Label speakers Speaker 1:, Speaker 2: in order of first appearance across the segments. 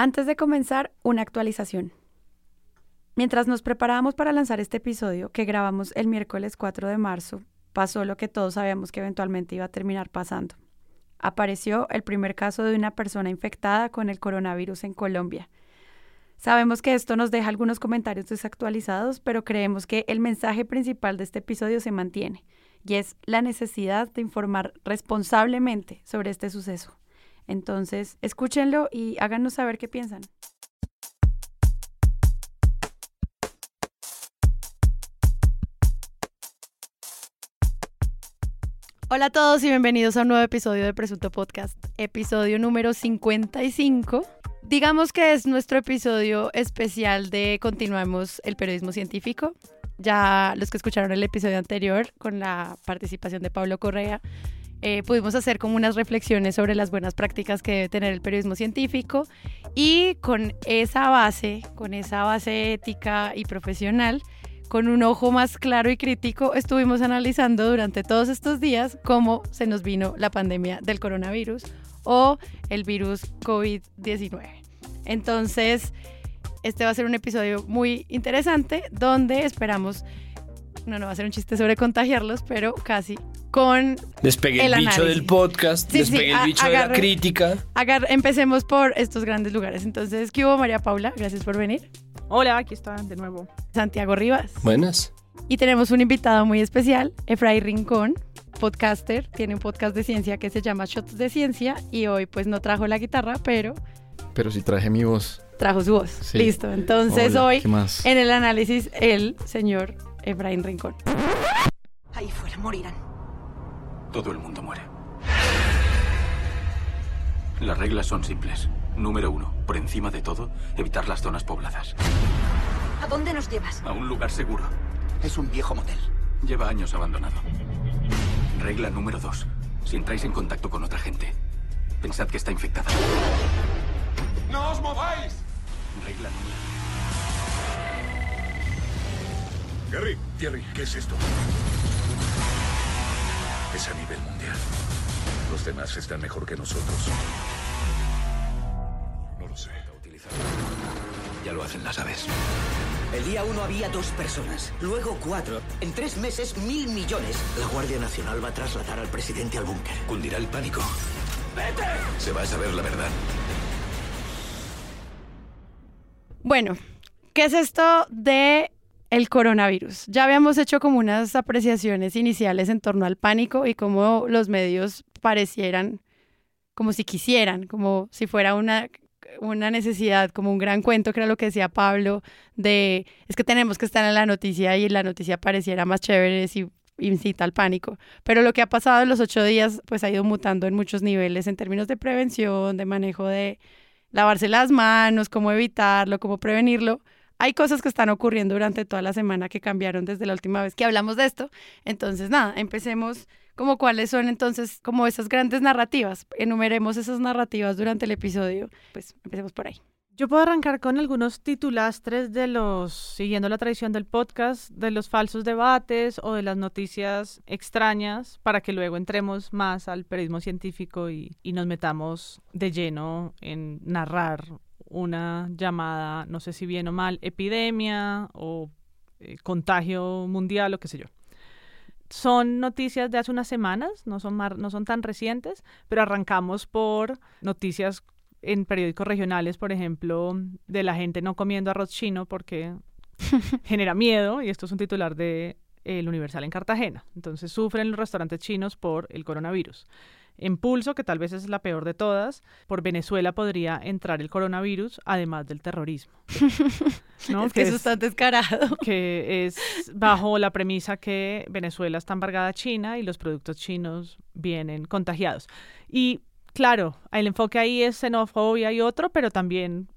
Speaker 1: Antes de comenzar, una actualización. Mientras nos preparábamos para lanzar este episodio, que grabamos el miércoles 4 de marzo, pasó lo que todos sabíamos que eventualmente iba a terminar pasando. Apareció el primer caso de una persona infectada con el coronavirus en Colombia. Sabemos que esto nos deja algunos comentarios desactualizados, pero creemos que el mensaje principal de este episodio se mantiene, y es la necesidad de informar responsablemente sobre este suceso. Entonces, escúchenlo y háganos saber qué piensan. Hola a todos y bienvenidos a un nuevo episodio de Presunto Podcast, episodio número 55. Digamos que es nuestro episodio especial de Continuamos el periodismo científico. Ya los que escucharon el episodio anterior con la participación de Pablo Correa eh, pudimos hacer como unas reflexiones sobre las buenas prácticas que debe tener el periodismo científico y con esa base, con esa base ética y profesional, con un ojo más claro y crítico, estuvimos analizando durante todos estos días cómo se nos vino la pandemia del coronavirus o el virus COVID-19. Entonces, este va a ser un episodio muy interesante donde esperamos, no, no va a ser un chiste sobre contagiarlos, pero casi con
Speaker 2: Despegue el, bicho del podcast, despegue el bicho de la crítica.
Speaker 1: empecemos por estos grandes lugares. Entonces, ¿qué hubo María Paula? Gracias por venir.
Speaker 3: Hola, aquí está de nuevo.
Speaker 1: Santiago Rivas.
Speaker 2: Buenas.
Speaker 1: Y tenemos un invitado muy especial, Efraín Rincón, podcaster. Tiene un podcast de ciencia que se llama Shots de Ciencia y hoy pues no trajo la guitarra, pero...
Speaker 4: Pero sí traje mi voz.
Speaker 1: Trajo su voz. Listo. Entonces hoy en el análisis el señor Efraín Rincón.
Speaker 5: Ahí fuera morirán.
Speaker 6: Todo el mundo muere. Las reglas son simples. Número uno, por encima de todo, evitar las zonas pobladas.
Speaker 5: ¿A dónde nos llevas?
Speaker 6: A un lugar seguro.
Speaker 7: Es un viejo motel.
Speaker 6: Lleva años abandonado. Regla número dos, si entráis en contacto con otra gente, pensad que está infectada.
Speaker 7: ¡No os mováis!
Speaker 6: Regla número...
Speaker 7: Gary, Thierry, ¿qué es esto? Es a nivel mundial. Los demás están mejor que nosotros. No lo sé.
Speaker 6: Ya lo hacen las aves.
Speaker 8: El día uno había dos personas, luego cuatro. En tres meses, mil millones. La Guardia Nacional va a trasladar al presidente al búnker.
Speaker 6: Cundirá el pánico. ¡Vete! Se va a saber la verdad.
Speaker 1: Bueno, ¿qué es esto de el coronavirus? Ya habíamos hecho como unas apreciaciones iniciales en torno al pánico y cómo los medios parecieran como si quisieran, como si fuera una una necesidad, como un gran cuento, que era lo que decía Pablo, de es que tenemos que estar en la noticia y la noticia pareciera más chévere si incita al pánico. Pero lo que ha pasado en los ocho días, pues ha ido mutando en muchos niveles en términos de prevención, de manejo de lavarse las manos, cómo evitarlo, cómo prevenirlo. Hay cosas que están ocurriendo durante toda la semana que cambiaron desde la última vez que hablamos de esto. Entonces, nada, empecemos como cuáles son entonces como esas grandes narrativas. Enumeremos esas narrativas durante el episodio. Pues empecemos por ahí.
Speaker 3: Yo puedo arrancar con algunos titulastres de los, siguiendo la tradición del podcast, de los falsos debates o de las noticias extrañas, para que luego entremos más al periodismo científico y, nos metamos de lleno en narrar una llamada, no sé si bien o mal, epidemia o eh, contagio mundial o qué sé yo son noticias de hace unas semanas, no son, no son tan recientes, pero arrancamos por noticias en periódicos regionales, por ejemplo, de la gente no comiendo arroz chino porque genera miedo, y esto es un titular de El Universal en Cartagena. Entonces sufren los restaurantes chinos por el coronavirus en pulso, que tal vez es la peor de todas, por Venezuela podría entrar el coronavirus, además del terrorismo.
Speaker 1: ¿no? Es que, eso está descarado.
Speaker 3: Que es bajo la premisa que Venezuela está embargada a China y los productos chinos vienen contagiados. Y claro, el enfoque ahí es xenofobia y otro, pero también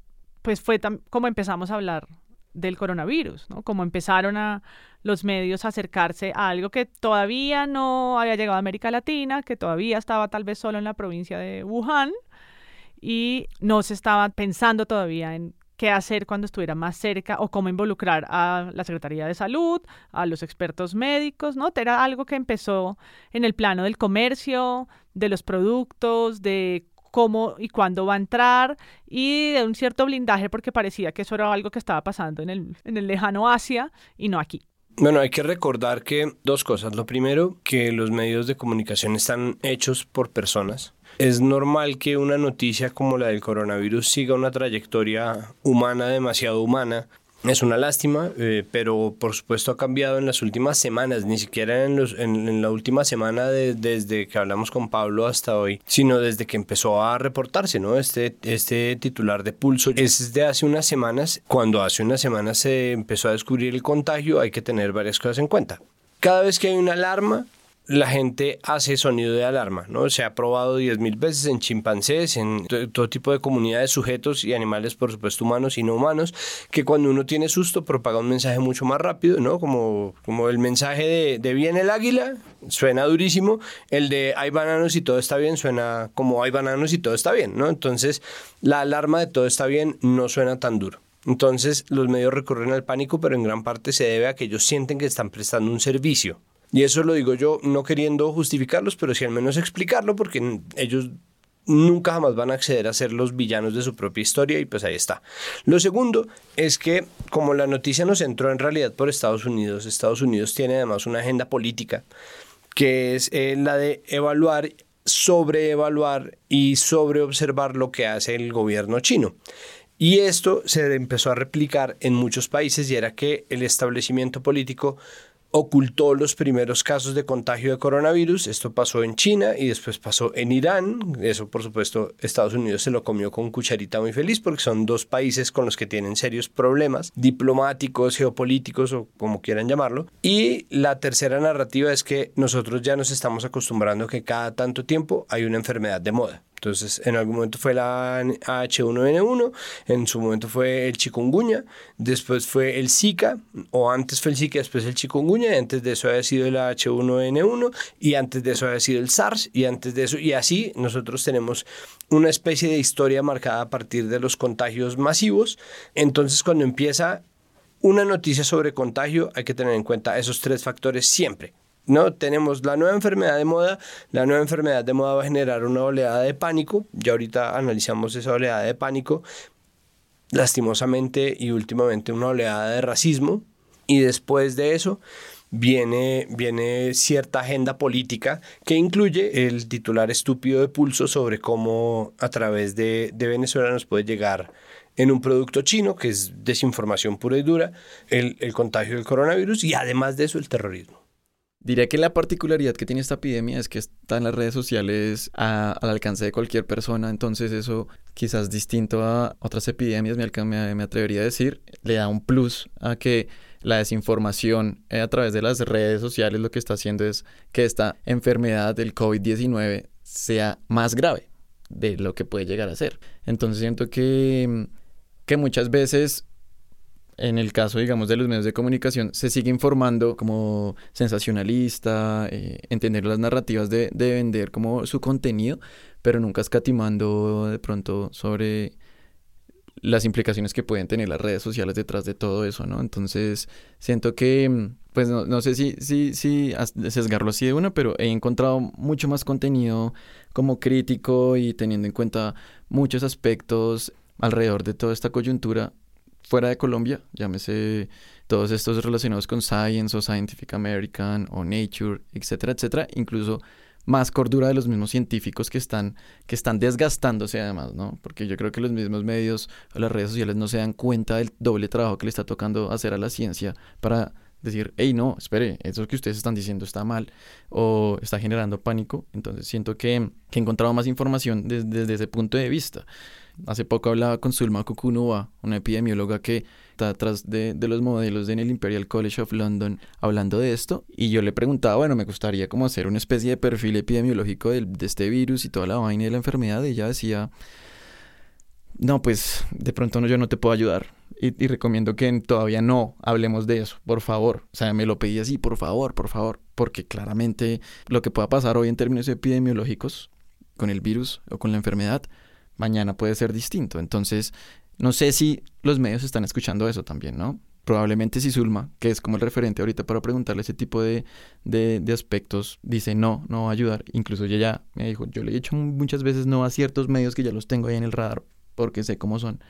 Speaker 3: pues fue como empezamos a hablar del coronavirus, ¿no? Como empezaron los medios a acercarse a algo que todavía no había llegado a América Latina, que todavía estaba tal vez solo en la provincia de Wuhan y no se estaba pensando todavía en qué hacer cuando estuviera más cerca o cómo involucrar a la Secretaría de Salud, a los expertos médicos, ¿no? Era algo que empezó en el plano del comercio, de los productos, de cómo y cuándo va a entrar y de un cierto blindaje porque parecía que eso era algo que estaba pasando en el, en el lejano Asia y no aquí.
Speaker 2: Bueno, hay que recordar que dos cosas. Lo primero, que los medios de comunicación están hechos por personas. Es normal que una noticia como la del coronavirus siga una trayectoria humana demasiado humana es una lástima, eh, pero por supuesto ha cambiado en las últimas semanas, ni siquiera en, los, en, la última semana desde que hablamos con Pablo hasta hoy, sino desde que empezó a reportarse, ¿no? Este, este titular de pulso es de hace unas semanas. Cuando hace unas semanas se empezó a descubrir el contagio, hay que tener varias cosas en cuenta. Cada vez que hay una alarma, la gente hace sonido de alarma, ¿no? Se ha probado 10.000 veces en chimpancés, en todo tipo de comunidades, sujetos y animales, por supuesto, humanos y no humanos, que cuando uno tiene susto propaga un mensaje mucho más rápido, ¿no? Como, como el mensaje de, de viene el águila, suena durísimo, el de hay bananos y todo está bien, suena como hay bananos y todo está bien, ¿no? Entonces, la alarma de todo está bien no suena tan duro. Entonces, los medios recurren al pánico, pero en gran parte se debe a que ellos sienten que están prestando un servicio y eso lo digo yo no queriendo justificarlos, pero sí al menos explicarlo, porque ellos nunca jamás van a acceder a ser los villanos de su propia historia y pues ahí está. Lo segundo es que como la noticia nos entró en realidad por Estados Unidos, Estados Unidos tiene además una agenda política que es eh, la de evaluar, sobreevaluar y sobreobservar lo que hace el gobierno chino. Y esto se empezó a replicar en muchos países y era que el establecimiento político ocultó los primeros casos de contagio de coronavirus. Esto pasó en China y después pasó en Irán. Eso, por supuesto, Estados Unidos se lo comió con cucharita muy feliz porque son dos países con los que tienen serios problemas diplomáticos, geopolíticos o como quieran llamarlo. Y la tercera narrativa es que nosotros ya nos estamos acostumbrando a que cada tanto tiempo hay una enfermedad de moda. Entonces, en algún momento fue la H1N1, en su momento fue el chikungunya, después fue el Zika, o antes fue el Zika, después el chikungunya, y antes de eso había sido el H1N1, y antes de eso había sido el SARS, y antes de eso, y así nosotros tenemos una especie de historia marcada a partir de los contagios masivos. Entonces, cuando empieza una noticia sobre contagio, hay que tener en cuenta esos tres factores siempre. ¿No? Tenemos la nueva enfermedad de moda, la nueva enfermedad de moda va a generar una oleada de pánico, ya ahorita analizamos esa oleada de pánico, lastimosamente y últimamente una oleada de racismo, y después de eso viene, viene cierta agenda política que incluye el titular estúpido de pulso sobre cómo a través de, de Venezuela nos puede llegar en un producto chino, que es desinformación pura y dura, el, el contagio del coronavirus y además de eso el terrorismo.
Speaker 4: Diría que la particularidad que tiene esta epidemia es que está en las redes sociales al alcance de cualquier persona, entonces eso quizás distinto a otras epidemias, me, me, atrevería a decir, le da un plus a que la desinformación eh, a través de las redes sociales lo que está haciendo es que esta enfermedad del COVID-19 sea más grave de lo que puede llegar a ser. Entonces siento que, que muchas veces en el caso, digamos, de los medios de comunicación, se sigue informando como sensacionalista, eh, entender las narrativas de, de, vender como su contenido, pero nunca escatimando de pronto sobre las implicaciones que pueden tener las redes sociales detrás de todo eso, ¿no? Entonces, siento que, pues no, no sé si, si, si sesgarlo así de una, pero he encontrado mucho más contenido como crítico y teniendo en cuenta muchos aspectos alrededor de toda esta coyuntura fuera de Colombia, llámese todos estos relacionados con Science o Scientific American o Nature, etcétera, etcétera, incluso más cordura de los mismos científicos que están, que están desgastándose además, ¿no? Porque yo creo que los mismos medios o las redes sociales no se dan cuenta del doble trabajo que le está tocando hacer a la ciencia para decir, hey, no, espere, eso que ustedes están diciendo está mal o está generando pánico. Entonces siento que, que he encontrado más información desde ese punto de vista. Hace poco hablaba con Sulma Kukunua, una epidemióloga que está detrás de, los modelos en el Imperial College of London, hablando de esto. Y yo le preguntaba, bueno, me gustaría como hacer una especie de perfil epidemiológico de, este virus y toda la vaina de la enfermedad. Y ella decía, no, pues de pronto no, yo no te puedo ayudar. Y, y, recomiendo que todavía no hablemos de eso, por favor. O sea, me lo pedí así, por favor, por favor. Porque claramente lo que pueda pasar hoy en términos epidemiológicos con el virus o con la enfermedad mañana puede ser distinto. Entonces, no sé si los medios están escuchando eso también, ¿no? probablemente si Zulma, que es como el referente ahorita para preguntarle ese tipo de, de, aspectos, dice no, no va a ayudar. Incluso ella ya me dijo, yo le he dicho muchas veces no a ciertos medios que ya los tengo ahí en el radar porque sé cómo son.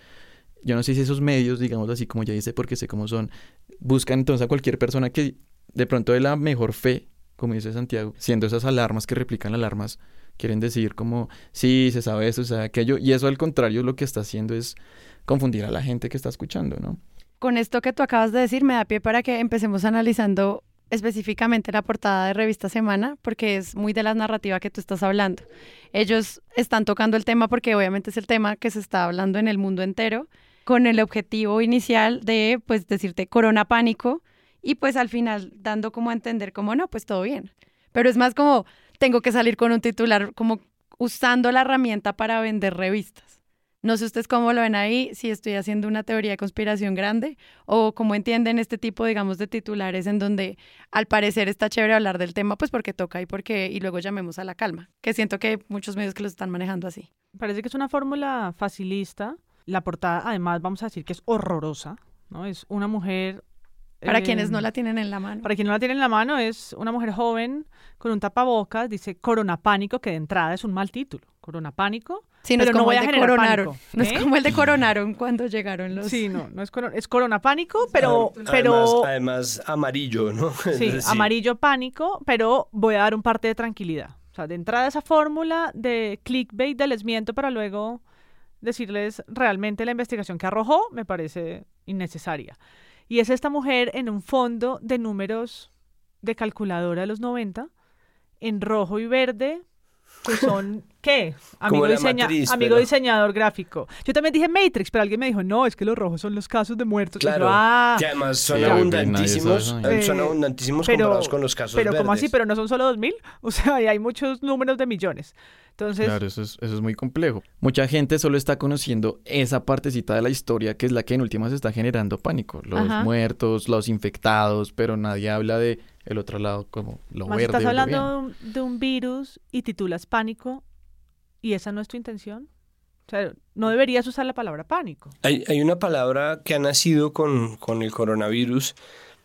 Speaker 4: Yo no sé si esos medios, digamos así como ya dice, porque sé cómo son, buscan entonces a cualquier persona que de pronto de la mejor fe, como dice Santiago, siendo esas alarmas que replican alarmas, quieren decir como, sí, se sabe eso, se sabe aquello, y eso al contrario lo que está haciendo es confundir a la gente que está escuchando, ¿no?
Speaker 1: Con esto que tú acabas de decir, me da pie para que empecemos analizando específicamente la portada de Revista Semana, porque es muy de la narrativa que tú estás hablando. Ellos están tocando el tema porque obviamente es el tema que se está hablando en el mundo entero, con el objetivo inicial de, pues, decirte corona pánico y pues al final dando como a entender como no, pues todo bien. Pero es más como tengo que salir con un titular como usando la herramienta para vender revistas. No sé ustedes cómo lo ven ahí, si estoy haciendo una teoría de conspiración grande o cómo entienden este tipo, digamos, de titulares en donde al parecer está chévere hablar del tema, pues porque toca y porque y luego llamemos a la calma, que siento que muchos medios que lo están manejando así.
Speaker 3: Parece que es una fórmula facilista. La portada, además, vamos a decir que es horrorosa, ¿no? Es una mujer
Speaker 1: para quienes no
Speaker 3: eh,
Speaker 1: la tienen en la mano.
Speaker 3: Para quienes no la tienen en la mano, es una mujer joven con un tapabocas, dice Corona Pánico, que de entrada es un mal título. Corona Pánico.
Speaker 1: Sí, no
Speaker 3: pero
Speaker 1: es como
Speaker 3: no voy
Speaker 1: el
Speaker 3: a
Speaker 1: de
Speaker 3: generar
Speaker 1: coronaron.
Speaker 3: pánico.
Speaker 1: No es
Speaker 3: ¿eh?
Speaker 1: como el de coronaron cuando llegaron los.
Speaker 3: Sí, no, no es, coro- es Corona Pánico, pero, pero
Speaker 2: Además, amarillo, ¿no?
Speaker 3: sí, amarillo pánico, pero voy a dar un parte de tranquilidad. O sea, de entrada esa fórmula de clickbait de les miento para luego decirles realmente la investigación que arrojó, me parece innecesaria. Y es esta mujer en un fondo de números de calculadora de los 90, en rojo y verde, que son, ¿qué? Amigo,
Speaker 2: la
Speaker 3: diseña-
Speaker 2: matriz,
Speaker 3: amigo
Speaker 2: pero-
Speaker 3: diseñador gráfico. Yo también dije Matrix, pero alguien me dijo, no, es que los rojos son los casos de muertos. Y yo,
Speaker 2: Claro,
Speaker 3: "Ah".
Speaker 2: que además son
Speaker 4: Sí,
Speaker 2: abundantísimos,
Speaker 4: sabe
Speaker 2: eh, son abundantísimos
Speaker 3: Pero-
Speaker 2: comparados con los casos
Speaker 3: Pero como así,
Speaker 2: verdes.
Speaker 3: pero no son solo 2000, o sea, y hay muchos números de millones. Entonces,
Speaker 4: Claro, eso es, eso es muy complejo. Mucha gente solo está conociendo esa partecita de la historia que es la que en últimas está generando pánico. Los
Speaker 1: Ajá.
Speaker 4: muertos, los infectados, pero nadie habla de el otro lado como lo
Speaker 3: más
Speaker 4: verde.
Speaker 3: estás hablando
Speaker 4: bien.
Speaker 3: de un, de un virus y titulas pánico, y esa no es tu intención. O sea, no deberías usar la palabra pánico.
Speaker 2: Hay, hay una palabra que ha nacido con, con el coronavirus.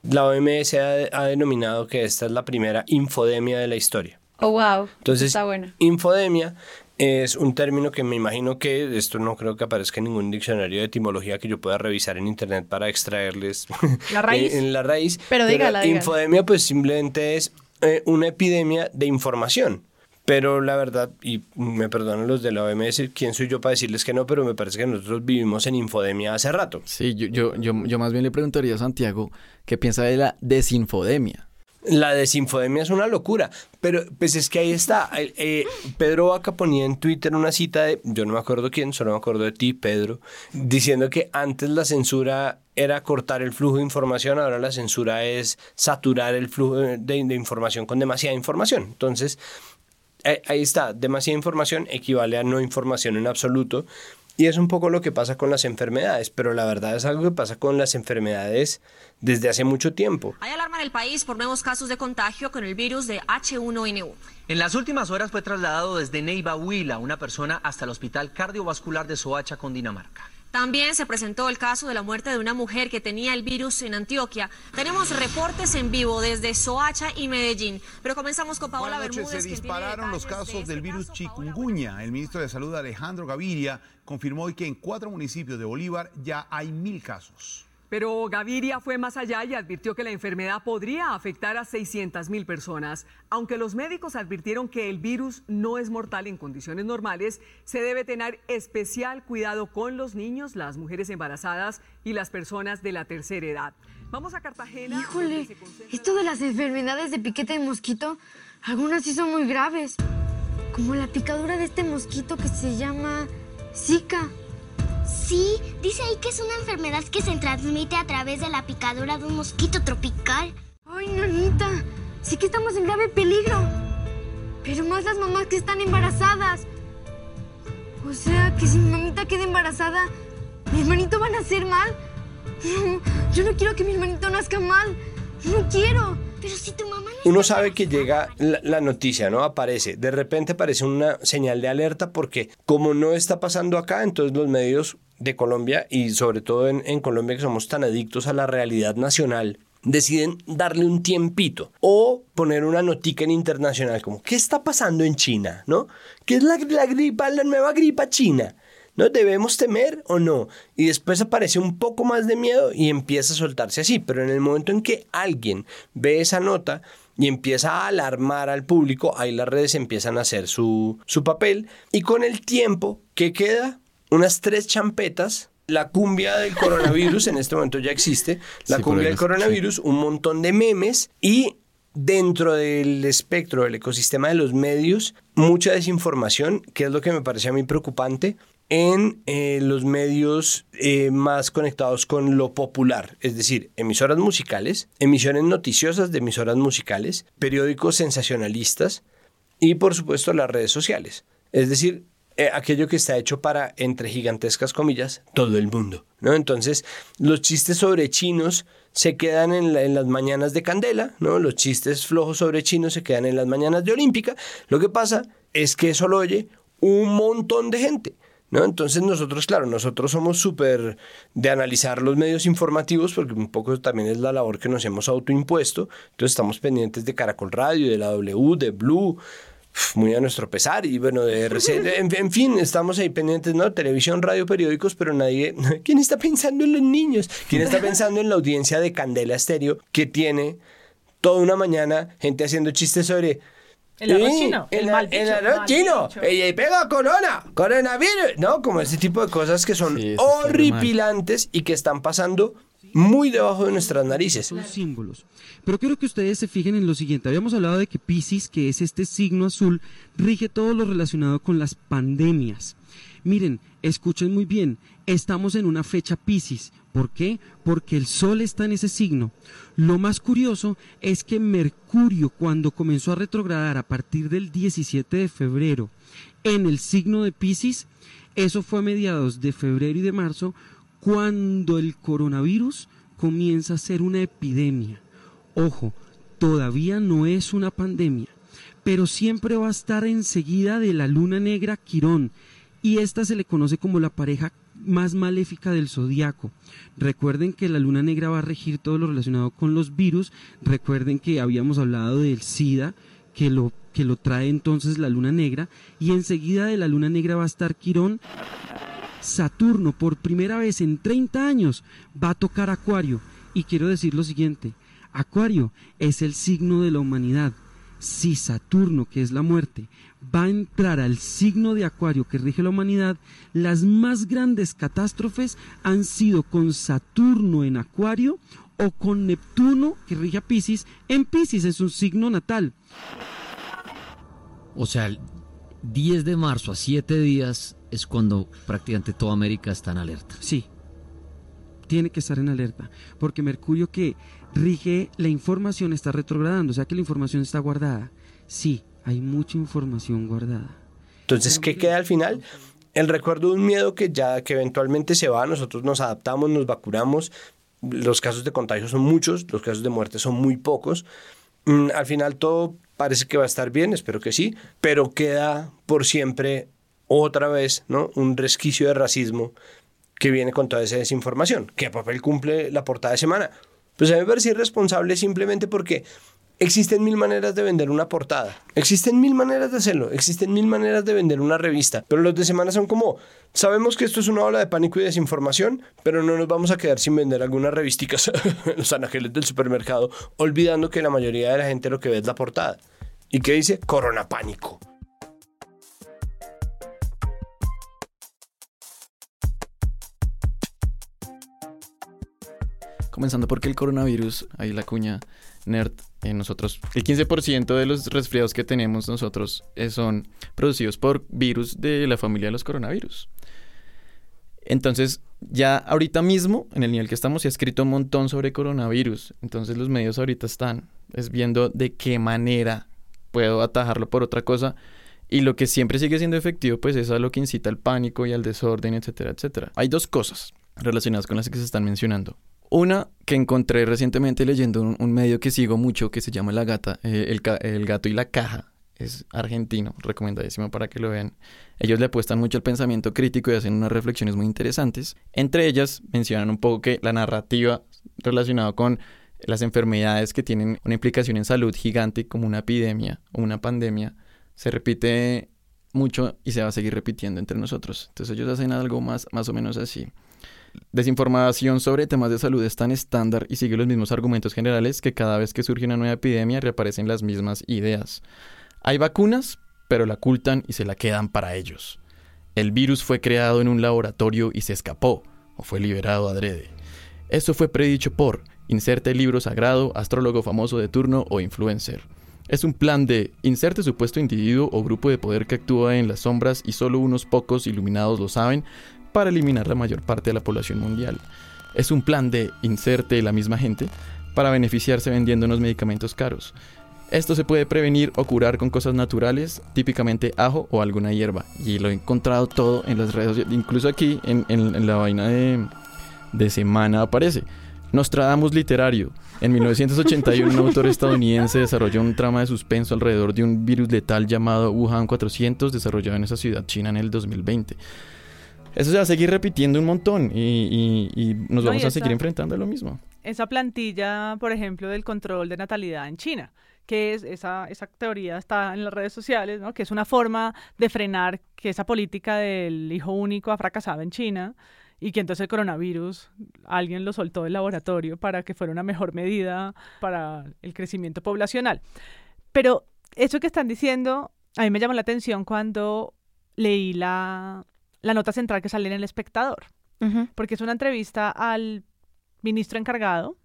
Speaker 2: La OMS ha, ha denominado que esta es la primera infodemia de la historia.
Speaker 1: Oh, wow.
Speaker 2: Entonces,
Speaker 1: Está buena.
Speaker 2: infodemia es un término que me imagino que esto no creo que aparezca en ningún diccionario de etimología que yo pueda revisar en internet para extraerles
Speaker 3: La raíz.
Speaker 2: en, en la raíz.
Speaker 1: Pero dígala, dígala.
Speaker 2: Infodemia pues simplemente es eh, una epidemia de información. Pero la verdad, y me perdonan los de la OMS, ¿quién soy yo para decirles que no? Pero me parece que nosotros vivimos en infodemia hace rato.
Speaker 4: Sí, yo, yo, yo, yo más bien le preguntaría a Santiago qué piensa de la desinfodemia.
Speaker 2: La desinfodemia es una locura, pero pues es que ahí está. Eh, eh, Pedro Vaca ponía en Twitter una cita de, yo no me acuerdo quién, solo me acuerdo de ti, Pedro, diciendo que antes la censura era cortar el flujo de información, ahora la censura es saturar el flujo de, de información con demasiada información. Entonces, ahí está, demasiada información equivale a no información en absoluto. Y es un poco lo que pasa con las enfermedades, pero la verdad es algo que pasa con las enfermedades desde hace mucho tiempo.
Speaker 9: Hay alarma en el país por nuevos casos de contagio con el virus de H1N1.
Speaker 10: En las últimas horas fue trasladado desde Neiva, Huila, una persona hasta el Hospital Cardiovascular de Soacha, Dinamarca.
Speaker 9: También se presentó el caso de la muerte de una mujer que tenía el virus en Antioquia. Tenemos reportes en vivo desde Soacha y Medellín. Pero comenzamos con Paola
Speaker 11: noches.
Speaker 9: Bermúdez.
Speaker 11: Se dispararon los
Speaker 9: de
Speaker 11: casos del
Speaker 9: este
Speaker 11: virus
Speaker 9: caso.
Speaker 11: Chikungunya. El ministro de Salud Alejandro Gaviria confirmó hoy que en cuatro municipios de Bolívar ya hay mil casos.
Speaker 12: Pero Gaviria fue más allá y advirtió que la enfermedad podría afectar a 600 mil personas. Aunque los médicos advirtieron que el virus no es mortal en condiciones normales, se debe tener especial cuidado con los niños, las mujeres embarazadas y las personas de la tercera edad. Vamos a Cartagena.
Speaker 13: Híjole, esto de las enfermedades de piquete de mosquito, algunas sí son muy graves. Como la picadura de este mosquito que se llama Zika.
Speaker 14: Sí, dice ahí que es una enfermedad que se transmite a través de la picadura de un mosquito tropical.
Speaker 13: Ay, nanita, sí que estamos en grave peligro. Pero más las mamás que están embarazadas. O sea, que si mi mamita queda embarazada, mi hermanito va a nacer mal. No, yo no quiero que mi hermanito nazca mal. No quiero.
Speaker 14: Pero si tu mamá no
Speaker 2: Uno sabe que llega la, la noticia, ¿no? Aparece. De repente aparece una señal de alerta porque como no está pasando acá, entonces los medios de Colombia y sobre todo en, en Colombia que somos tan adictos a la realidad nacional, deciden darle un tiempito o poner una notica en internacional como ¿qué está pasando en China? ¿No? ¿Qué es la, la gripa, la nueva gripa china? ¿No debemos temer o no? Y después aparece un poco más de miedo y empieza a soltarse así, pero en el momento en que alguien ve esa nota y empieza a alarmar al público, ahí las redes empiezan a hacer su, su papel. Y con el tiempo, ¿qué queda? Unas tres champetas. La cumbia del coronavirus, en este momento ya existe, la
Speaker 4: Sí,
Speaker 2: cumbia del coronavirus, un montón de memes y dentro del espectro del ecosistema de los medios, mucha desinformación, que es lo que me parece a mí preocupante en eh, los medios eh, más conectados con lo popular, es decir, emisoras musicales, emisiones noticiosas de emisoras musicales, periódicos sensacionalistas y por supuesto las redes sociales. Es decir, eh, aquello que está hecho para, entre gigantescas comillas, todo el mundo. ¿no? Entonces, los chistes sobre chinos se quedan en, la- en las mañanas de Candela, ¿no? los chistes flojos sobre chinos se quedan en las mañanas de Olímpica. Lo que pasa es que eso lo oye un montón de gente. ¿No? Entonces nosotros, claro, nosotros somos súper de analizar los medios informativos porque un poco también es la labor que nos hemos autoimpuesto. Entonces estamos pendientes de Caracol Radio, de la W, de Blue, muy a nuestro pesar y bueno, de RC, en, en fin, estamos ahí pendientes, ¿no? Televisión, radio, periódicos, pero nadie, ¿quién está pensando en los niños? ¿Quién está pensando en la audiencia de Candela Estéreo que tiene toda una mañana gente haciendo chistes sobre...
Speaker 3: El arroz
Speaker 2: Sí,
Speaker 3: chino, el
Speaker 2: El,
Speaker 3: mal
Speaker 2: el arroz
Speaker 3: mal
Speaker 2: chino. Y pega corona, coronavirus. ¿No? Como ese tipo de cosas que son
Speaker 15: Sí,
Speaker 2: horripilantes y que están pasando muy debajo de nuestras narices.
Speaker 15: Son símbolos. Pero quiero que ustedes se fijen en lo siguiente. Habíamos hablado de que Pisces, que es este signo azul, rige todo lo relacionado con las pandemias. Miren, escuchen muy bien, estamos en una fecha Pisces. ¿Por qué? Porque el Sol está en ese signo. Lo más curioso es que Mercurio, cuando comenzó a retrogradar a partir del 17 de febrero en el signo de Pisces, eso fue a mediados de febrero y de marzo, cuando el coronavirus comienza a ser una epidemia. Ojo, todavía no es una pandemia, pero siempre va a estar enseguida de la luna negra Quirón, y esta se le conoce como la pareja más maléfica del zodiaco. Recuerden que la luna negra va a regir todo lo relacionado con los virus. Recuerden que habíamos hablado del SIDA, que lo, que lo trae entonces la luna negra, y enseguida de la luna negra va a estar Quirón. Saturno, por primera vez en 30 años, va a tocar Acuario. Y quiero decir lo siguiente, Acuario es el signo de la humanidad. Si Saturno, que es la muerte, va a entrar al signo de Acuario que rige la humanidad, las más grandes catástrofes han sido con Saturno en Acuario o con Neptuno, que rige a Pisces, en Pisces es un signo natal.
Speaker 16: O sea, el 10 de marzo a 7 días es cuando prácticamente toda América está en alerta.
Speaker 15: Sí, tiene que estar en alerta, porque Mercurio que rige la información está retrogradando, o sea que la información está guardada. Sí, hay mucha información guardada.
Speaker 2: Entonces, ¿qué queda al final? El recuerdo de un miedo que ya que eventualmente se va, nosotros nos adaptamos, nos vacunamos, los casos de contagio son muchos, los casos de muerte son muy pocos. Mm, al final todo parece que va a estar bien, espero que sí, pero queda por siempre otra vez, ¿no? Un resquicio de racismo que viene con toda esa desinformación. ¿Qué papel cumple la portada de semana? Pues a mí me parece irresponsable simplemente porque existen mil maneras de vender una portada. Existen mil maneras de hacerlo. Existen mil maneras de vender una revista. Pero los de semana son como, sabemos que esto es una ola de pánico y desinformación, pero no nos vamos a quedar sin vender algunas revisticas en los anageles del supermercado, olvidando que la mayoría de la gente lo que ve es la portada. ¿Y qué dice? Corona pánico.
Speaker 4: Comenzando porque el coronavirus, ahí la cuña nerd, eh, nosotros, el 15% de los resfriados que tenemos nosotros eh, son producidos por virus de la familia de los coronavirus. Entonces, ya ahorita mismo, en el nivel que estamos, se ha escrito un montón sobre coronavirus. Entonces, los medios ahorita están es viendo de qué manera puedo atajarlo por otra cosa. Y lo que siempre sigue siendo efectivo, pues es a lo que incita al pánico y al desorden, etcétera, etcétera. Hay dos cosas relacionadas con las que se están mencionando. Una que encontré recientemente leyendo un, medio que sigo mucho que se llama La Gata, eh, el Gato y la Caja. es argentino, recomendadísimo para que lo vean. Ellos le apuestan mucho al pensamiento crítico y hacen unas reflexiones muy interesantes. Entre ellas mencionan un poco que la narrativa relacionada con las enfermedades que tienen una implicación en salud gigante como una epidemia o una pandemia se repite mucho y se va a seguir repitiendo entre nosotros. Entonces ellos hacen algo más, más o menos así. Desinformación sobre temas de salud es tan estándar y sigue los mismos argumentos generales que cada vez que surge una nueva epidemia reaparecen las mismas ideas. Hay vacunas, pero la ocultan y se la quedan para ellos. El virus fue creado en un laboratorio y se escapó, o fue liberado adrede. Eso fue predicho por, inserte libro sagrado, astrólogo famoso de turno o influencer. Es un plan de inserte supuesto individuo o grupo de poder que actúa en las sombras y solo unos pocos iluminados lo saben para eliminar la mayor parte de la población mundial. Es un plan de inserte la misma gente para beneficiarse vendiendo unos medicamentos caros. Esto se puede prevenir o curar con cosas naturales, típicamente ajo o alguna hierba. Y lo he encontrado todo en las redes sociales, incluso aquí en, en la vaina de, de semana aparece. Nostradamus literario. En 1981 un autor estadounidense desarrolló un trama de suspenso alrededor de un virus letal llamado Wuhan 400 desarrollado en esa ciudad china en el 2020. Eso se va a seguir repitiendo un montón y, nos vamos a seguir enfrentando a lo mismo.
Speaker 3: Esa plantilla, por ejemplo, del control de natalidad en China, que es esa, esa teoría está en las redes sociales, ¿no? que es una forma de frenar que esa política del hijo único ha fracasado en China y que entonces el coronavirus alguien lo soltó del laboratorio para que fuera una mejor medida para el crecimiento poblacional. Pero eso que están diciendo, a mí me llamó la atención cuando leí la, la nota central que sale en El Espectador, porque es una entrevista al ministro encargado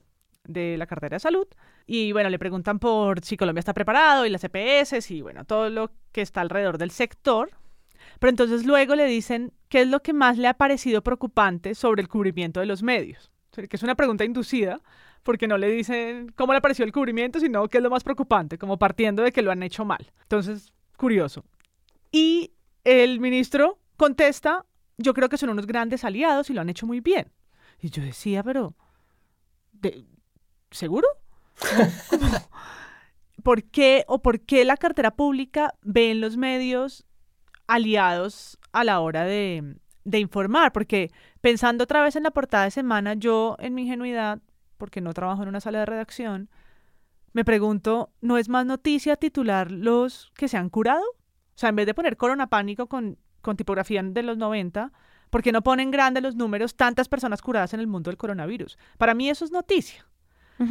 Speaker 3: de la cartera de salud. Y bueno, le preguntan por si Colombia está preparado y las EPS y bueno, todo lo que está alrededor del sector pero entonces luego le dicen qué es lo que más le ha parecido preocupante sobre el cubrimiento de los medios. que es una pregunta inducida, porque no le dicen cómo le ha parecido el cubrimiento, sino qué es lo más preocupante, como partiendo de que lo han hecho mal. Entonces, curioso. Y el ministro contesta, yo creo que son unos grandes aliados y lo han hecho muy bien. Y yo decía, pero, ¿seguro? ¿Por qué o por qué la cartera pública ve en los medios aliados a la hora de, informar, porque pensando otra vez en la portada de semana, yo en mi ingenuidad, porque no trabajo en una sala de redacción, me pregunto, ¿no es más noticia titular los que se han curado? O sea, en vez de poner corona pánico con, con tipografía de los 90, ¿por qué no ponen grandes los números tantas personas curadas en el mundo del coronavirus? Para mí eso es noticia.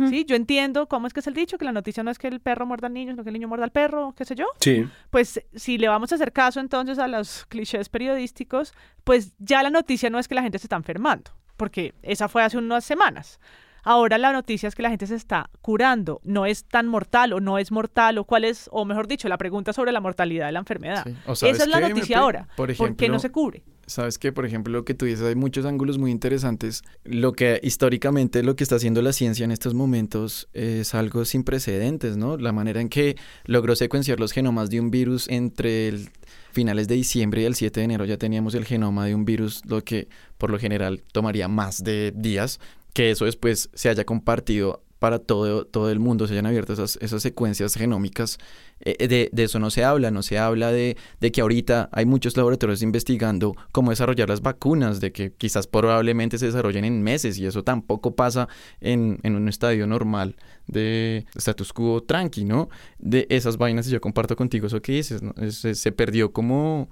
Speaker 3: ¿Sí? Yo entiendo cómo es que es el dicho, que la noticia no es que el perro muerda al niño, sino que el niño muerda al perro, qué sé yo.
Speaker 2: Sí.
Speaker 3: Pues si le vamos a hacer caso entonces a los clichés periodísticos, pues ya la noticia no es que la gente se está enfermando, porque esa fue hace unas semanas. Ahora la noticia es que la gente se está curando, no es tan mortal o no es mortal o cuál es, o mejor dicho, la pregunta sobre la mortalidad de la enfermedad. Esa es la noticia ahora. Por, ejemplo, qué no se cubre?
Speaker 4: Sabes que, por ejemplo, lo que tú dices, hay muchos ángulos muy interesantes. Lo que históricamente lo que está haciendo la ciencia en estos momentos es algo sin precedentes, ¿no? La manera en que logró secuenciar los genomas de un virus entre el finales de diciembre y el 7 de enero ya teníamos el genoma de un virus, lo que por lo general tomaría más de días que eso después se haya compartido para todo, todo el mundo, se hayan abierto esas, esas secuencias genómicas. Eh, de, de, eso no se habla, no se habla de, de, que ahorita hay muchos laboratorios investigando cómo desarrollar las vacunas, de que quizás probablemente se desarrollen en meses y eso tampoco pasa en, en un estadio normal de status quo tranqui, ¿no? De esas vainas, y yo comparto contigo eso que dices, ¿no? se perdió como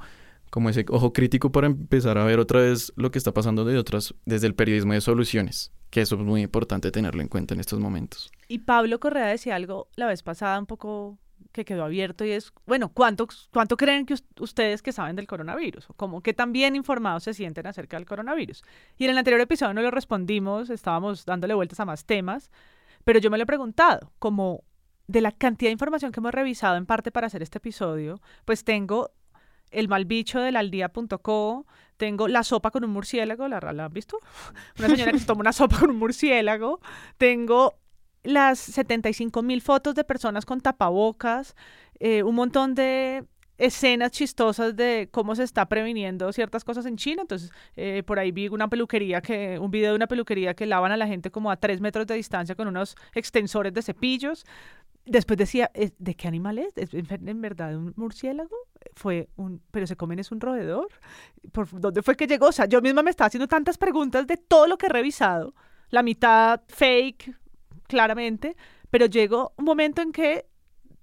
Speaker 4: como ese ojo crítico para empezar a ver otra vez lo que está pasando de otras, desde el periodismo de soluciones, que eso es muy importante tenerlo en cuenta en estos momentos.
Speaker 3: Y Pablo Correa decía algo la vez pasada un poco que quedó abierto y es, bueno, ¿cuánto, cuánto creen que ustedes que saben del coronavirus? O como qué tan bien informados se sienten acerca del coronavirus. Y en el anterior episodio no lo respondimos, estábamos dándole vueltas a más temas, pero yo me lo he preguntado, como de la cantidad de información que hemos revisado en parte para hacer este episodio, pues tengo el mal bicho del aldía.co, tengo la sopa con un murciélago, ¿la, ¿la han visto? Una señora que se toma una sopa con un murciélago, tengo las 75 mil fotos de personas con tapabocas, eh, un montón de escenas chistosas de cómo se está previniendo ciertas cosas en China. Entonces, eh, por ahí vi una peluquería que, un video de una peluquería que lavan a la gente como a tres metros de distancia con unos extensores de cepillos después decía, "¿Es- ¿de qué animal es? ¿Es en verdad un murciélago? Fue un, pero se comen es un roedor. ¿Por dónde fue que llegó? O sea, yo misma me estaba haciendo tantas preguntas de todo lo que he revisado, la mitad fake, claramente, pero llegó un momento en que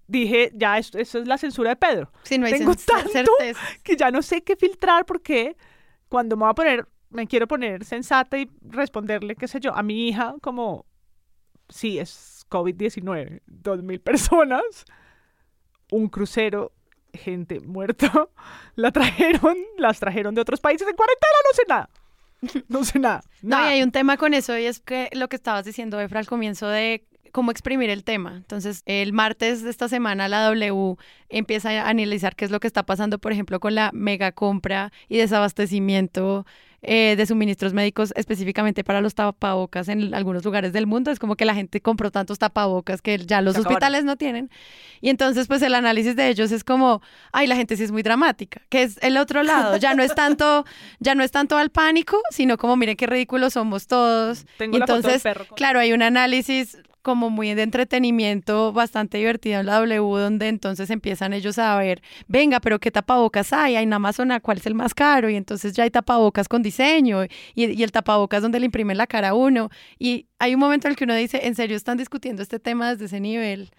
Speaker 3: dije, ya, esto, eso es la censura de Pedro.
Speaker 1: Sí, no hay
Speaker 3: Tengo tanto
Speaker 1: certeza.
Speaker 3: que ya no sé qué filtrar porque cuando me voy a poner, me quiero poner sensata y responderle, qué sé yo, a mi hija como, sí, es COVID-19, dos mil personas, un crucero, gente muerta, la trajeron, las trajeron de otros países en cuarentena, no sé nada. No sé nada.
Speaker 1: No, y
Speaker 3: nada.
Speaker 1: hay un tema con eso y es que lo que estabas diciendo, Efra, al comienzo de cómo exprimir el tema. Entonces, el martes de esta semana la W empieza a analizar qué es lo que está pasando, por ejemplo, con la mega compra y desabastecimiento eh, de suministros médicos específicamente para los tapabocas en algunos lugares del mundo. Es como que la gente compró tantos tapabocas que ya los hospitales no tienen. Y entonces, pues el análisis de ellos es como, ay, la gente sí es muy dramática, que es el otro lado. Ya no es tanto, ya no es tanto al pánico, sino como, miren qué ridículos somos todos.
Speaker 3: Tengo
Speaker 1: y
Speaker 3: la foto del
Speaker 1: entonces,
Speaker 3: perro con-
Speaker 1: claro, hay un análisis como muy de entretenimiento bastante divertido en la W, donde entonces empiezan ellos a ver, venga, pero qué tapabocas hay, hay en Amazon, ¿a ¿cuál es el más caro? Y entonces ya hay tapabocas con diseño y, y el tapabocas donde le imprimen la cara a uno. Y hay un momento en el que uno dice, ¿en serio están discutiendo este tema desde ese nivel?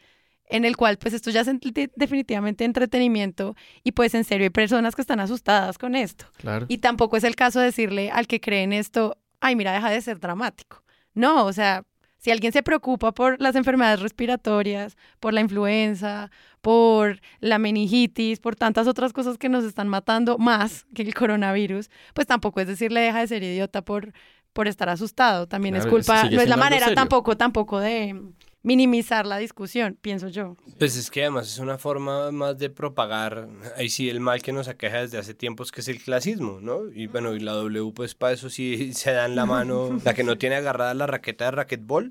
Speaker 1: en el cual pues esto ya es en- de- definitivamente entretenimiento y pues en serio hay personas que están asustadas con esto.
Speaker 4: Claro.
Speaker 1: Y tampoco es el caso de decirle al que cree en esto, ay, mira, deja de ser dramático. No, o sea, si alguien se preocupa por las enfermedades respiratorias, por la influenza, por la meningitis, por tantas otras cosas que nos están matando más que el coronavirus, pues tampoco es decirle deja de ser idiota por, por estar asustado. También es culpa, no es la manera
Speaker 4: serio.
Speaker 1: tampoco, tampoco de minimizar la discusión, pienso yo.
Speaker 2: Pues es que además es una forma más de propagar, ahí sí, el mal que nos aqueja desde hace tiempos, que es el clasismo, ¿no? Y bueno, y la W, pues para eso sí se dan la mano, la que no tiene agarrada la raqueta de racquetball,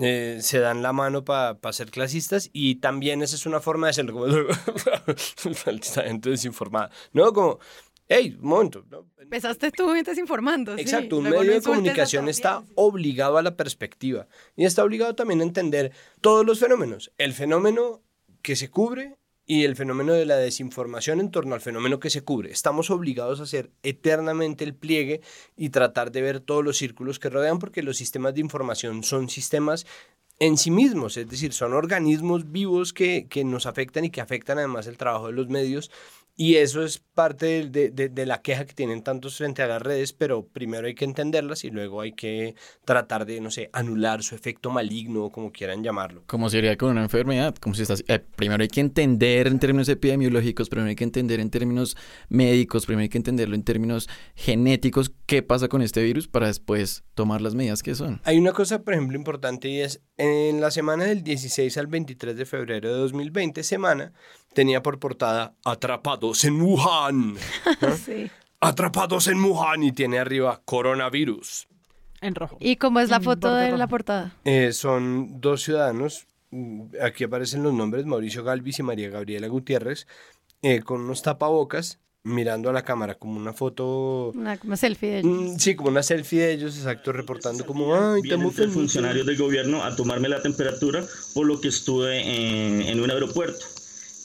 Speaker 2: eh, se dan la mano para ser clasistas y también esa es una forma de ser como gente desinformada, ¿no? Como, hey, un momento, ¿no?
Speaker 1: Empezaste tú desinformando. sí.
Speaker 2: Exacto, un
Speaker 1: Luego
Speaker 2: medio de comunicación está obligado a la perspectiva y está obligado también a entender todos los fenómenos. El fenómeno que se cubre y el fenómeno de la desinformación en torno al fenómeno que se cubre. Estamos obligados a hacer eternamente el pliegue y tratar de ver todos los círculos que rodean porque los sistemas de información son sistemas en sí mismos, es decir, son organismos vivos que, que nos afectan y que afectan además el trabajo de los medios y eso es parte de, de- de- de la queja que tienen tantos frente a las redes, pero primero hay que entenderlas y luego hay que tratar de, no sé, anular su efecto maligno o como quieran llamarlo.
Speaker 4: Como sería con una enfermedad, como si estás, eh, primero hay que entender en términos epidemiológicos, primero hay que entender en términos médicos, primero hay que entenderlo en términos genéticos, qué pasa con este virus para después tomar las medidas que son.
Speaker 2: Hay una cosa, por ejemplo, importante y es, en la semana del 16 al 23 de febrero de 2020, semana, tenía por portada Atrapados en Wuhan.
Speaker 1: Sí.
Speaker 2: Atrapados en Wuhan y tiene arriba coronavirus.
Speaker 3: En rojo.
Speaker 1: ¿Y cómo es la
Speaker 3: En
Speaker 1: foto de la portada?
Speaker 2: Eh, son dos ciudadanos, mm, aquí aparecen los nombres, Mauricio Galvis y María Gabriela Gutiérrez, eh, con unos tapabocas, mirando a la cámara, como una foto...
Speaker 1: Una, una selfie de ellos.
Speaker 2: Mm, Sí, como una selfie de ellos, exacto, reportando como, ay,
Speaker 17: Vienen
Speaker 2: estamos
Speaker 17: tres
Speaker 2: felices".
Speaker 17: funcionarios del gobierno a tomarme la temperatura por lo que estuve en, en un aeropuerto.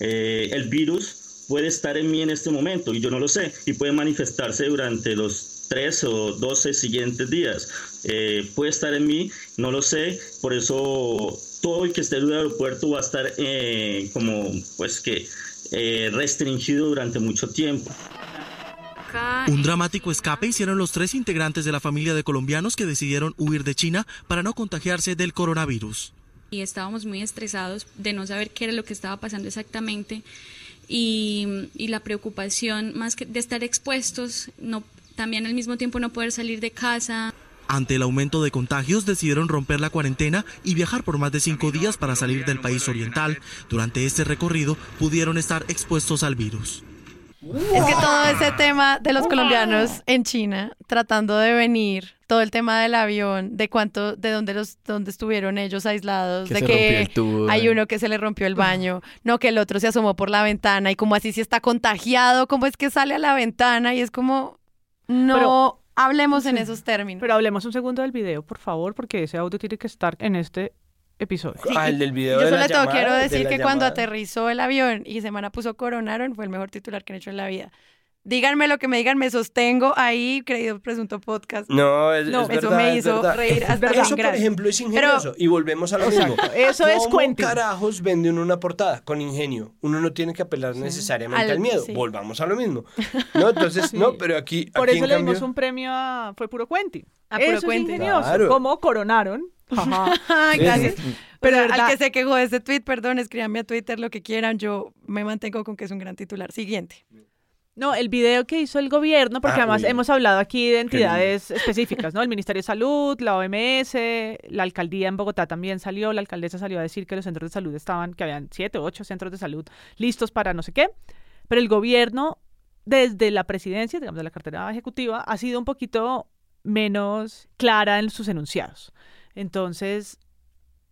Speaker 17: Eh, el virus puede estar en mí en este momento y yo no lo sé y puede manifestarse durante los tres o doce siguientes días. Eh, puede estar en mí, no lo sé, por eso todo el que esté en un aeropuerto va a estar eh, como pues que restringido durante mucho tiempo.
Speaker 18: Un dramático escape hicieron los tres integrantes de la familia de colombianos que decidieron huir de China para no contagiarse del coronavirus.
Speaker 19: Y estábamos muy estresados de no saber qué era lo que estaba pasando exactamente y, y la preocupación más que de estar expuestos, no, también al mismo tiempo no poder salir de casa.
Speaker 18: Ante el aumento de contagios decidieron romper la cuarentena y viajar por más de cinco días para salir del país oriental. Durante este recorrido pudieron estar expuestos al virus.
Speaker 1: Es que todo ese tema de los colombianos en China, tratando de venir, todo el tema del avión, de cuánto, de dónde los, dónde estuvieron ellos aislados,
Speaker 4: Que
Speaker 1: de que
Speaker 4: el tubo,
Speaker 1: hay
Speaker 4: eh.
Speaker 1: uno que se le rompió el baño, no que el otro se asomó por la ventana y como así si está contagiado, cómo es que sale a la ventana y es como no
Speaker 3: Pero-
Speaker 1: hablemos en esos términos.
Speaker 3: Pero hablemos un segundo del video, por favor, porque ese audio tiene que estar en este episodio.
Speaker 2: Ah, el del video
Speaker 1: Yo
Speaker 2: de la
Speaker 1: todo
Speaker 2: llamada,
Speaker 1: quiero
Speaker 2: de
Speaker 1: decir
Speaker 2: la
Speaker 1: que cuando
Speaker 2: llamada.
Speaker 1: aterrizó el avión y Semana puso coronaron, fue el mejor titular que han hecho en la vida. Díganme lo que me digan, me sostengo ahí, querido presunto podcast.
Speaker 2: No, es,
Speaker 1: No,
Speaker 2: es
Speaker 1: eso
Speaker 2: verdad,
Speaker 1: me
Speaker 2: es
Speaker 1: hizo
Speaker 2: verdad.
Speaker 1: reír hasta
Speaker 2: Eso, por ejemplo, es
Speaker 1: Pero-
Speaker 2: ingenioso. y volvemos a lo mismo.
Speaker 3: eso es
Speaker 2: ¿Cómo
Speaker 3: Quentin.
Speaker 2: carajos vende uno una portada? Con ingenio. Uno no tiene que apelar necesariamente
Speaker 3: Al-
Speaker 2: al, miedo.
Speaker 3: sí.
Speaker 2: Volvamos a lo mismo. No, entonces,
Speaker 3: Sí.
Speaker 2: no, pero aquí,
Speaker 3: Por
Speaker 2: aquí
Speaker 3: eso
Speaker 2: en
Speaker 3: le
Speaker 2: cambio...
Speaker 3: dimos un premio a... Fue puro Quentin.
Speaker 1: A puro
Speaker 3: Eso
Speaker 1: Quentin.
Speaker 3: es ingenioso.
Speaker 2: Claro.
Speaker 3: Como coronaron.
Speaker 1: Gracias.
Speaker 3: Pero
Speaker 1: al que se quejó de ese tweet, perdón, escríbanme a Twitter lo que quieran. Yo me mantengo con que es un gran titular. Siguiente.
Speaker 3: No, el video que hizo el gobierno, porque
Speaker 1: Ah,
Speaker 3: además
Speaker 1: uy.
Speaker 3: hemos hablado aquí de entidades específicas, ¿no? El Ministerio de Salud, la OMS, la alcaldía en Bogotá también salió, la alcaldesa salió a decir que los centros de salud estaban, que habían siete o ocho centros de salud listos para no sé qué, pero el gobierno, desde la presidencia, digamos, de la cartera ejecutiva, ha sido un poquito menos clara en sus enunciados. Entonces,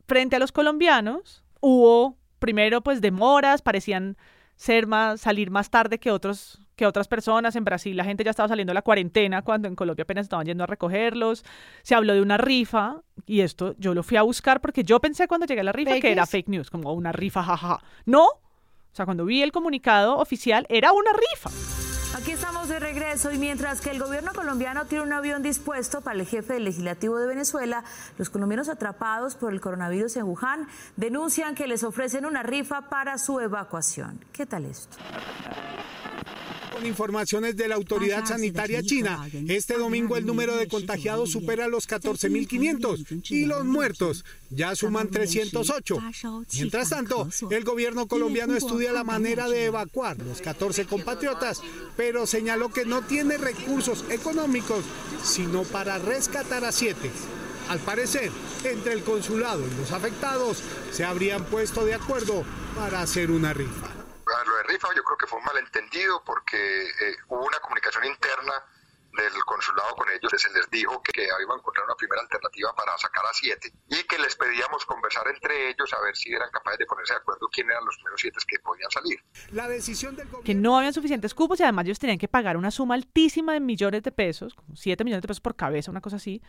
Speaker 3: frente a los colombianos, hubo primero pues demoras, parecían ser más, salir más tarde que otros que otras personas. En Brasil la gente ya estaba saliendo a la cuarentena cuando en Colombia apenas estaban yendo a recogerlos. Se habló de una rifa y esto yo lo fui a buscar porque yo pensé cuando llegué a la rifa
Speaker 1: ¿Fake
Speaker 3: que era fake news, como una rifa, jajaja. No, o sea, cuando vi el comunicado oficial era una rifa.
Speaker 20: Aquí estamos de regreso y mientras que el gobierno colombiano tiene un avión dispuesto para el jefe del legislativo de Venezuela, los colombianos atrapados por el coronavirus en Wuhan denuncian que les ofrecen una rifa para su evacuación. ¿Qué tal esto?
Speaker 21: Con informaciones de la autoridad sanitaria china, este domingo el número de contagiados supera los 14.500 y los muertos ya suman 308. Mientras tanto, el gobierno colombiano estudia la manera de evacuar los 14 compatriotas, pero señaló que no tiene recursos económicos, sino para rescatar a siete. Al parecer, entre el consulado y los afectados se habrían puesto de acuerdo para hacer una rifa.
Speaker 22: Lo de rifa yo creo que fue un malentendido porque eh, hubo una comunicación interna del consulado con ellos, se les dijo que, que iban a encontrar una primera alternativa para sacar a siete y que les pedíamos conversar entre ellos a ver si eran capaces de ponerse de acuerdo quién eran los primeros siete que podían salir.
Speaker 21: La decisión del
Speaker 3: que no habían suficientes cupos y además ellos tenían que pagar una suma altísima de millones de pesos, como 7 millones de pesos por cabeza, una cosa así,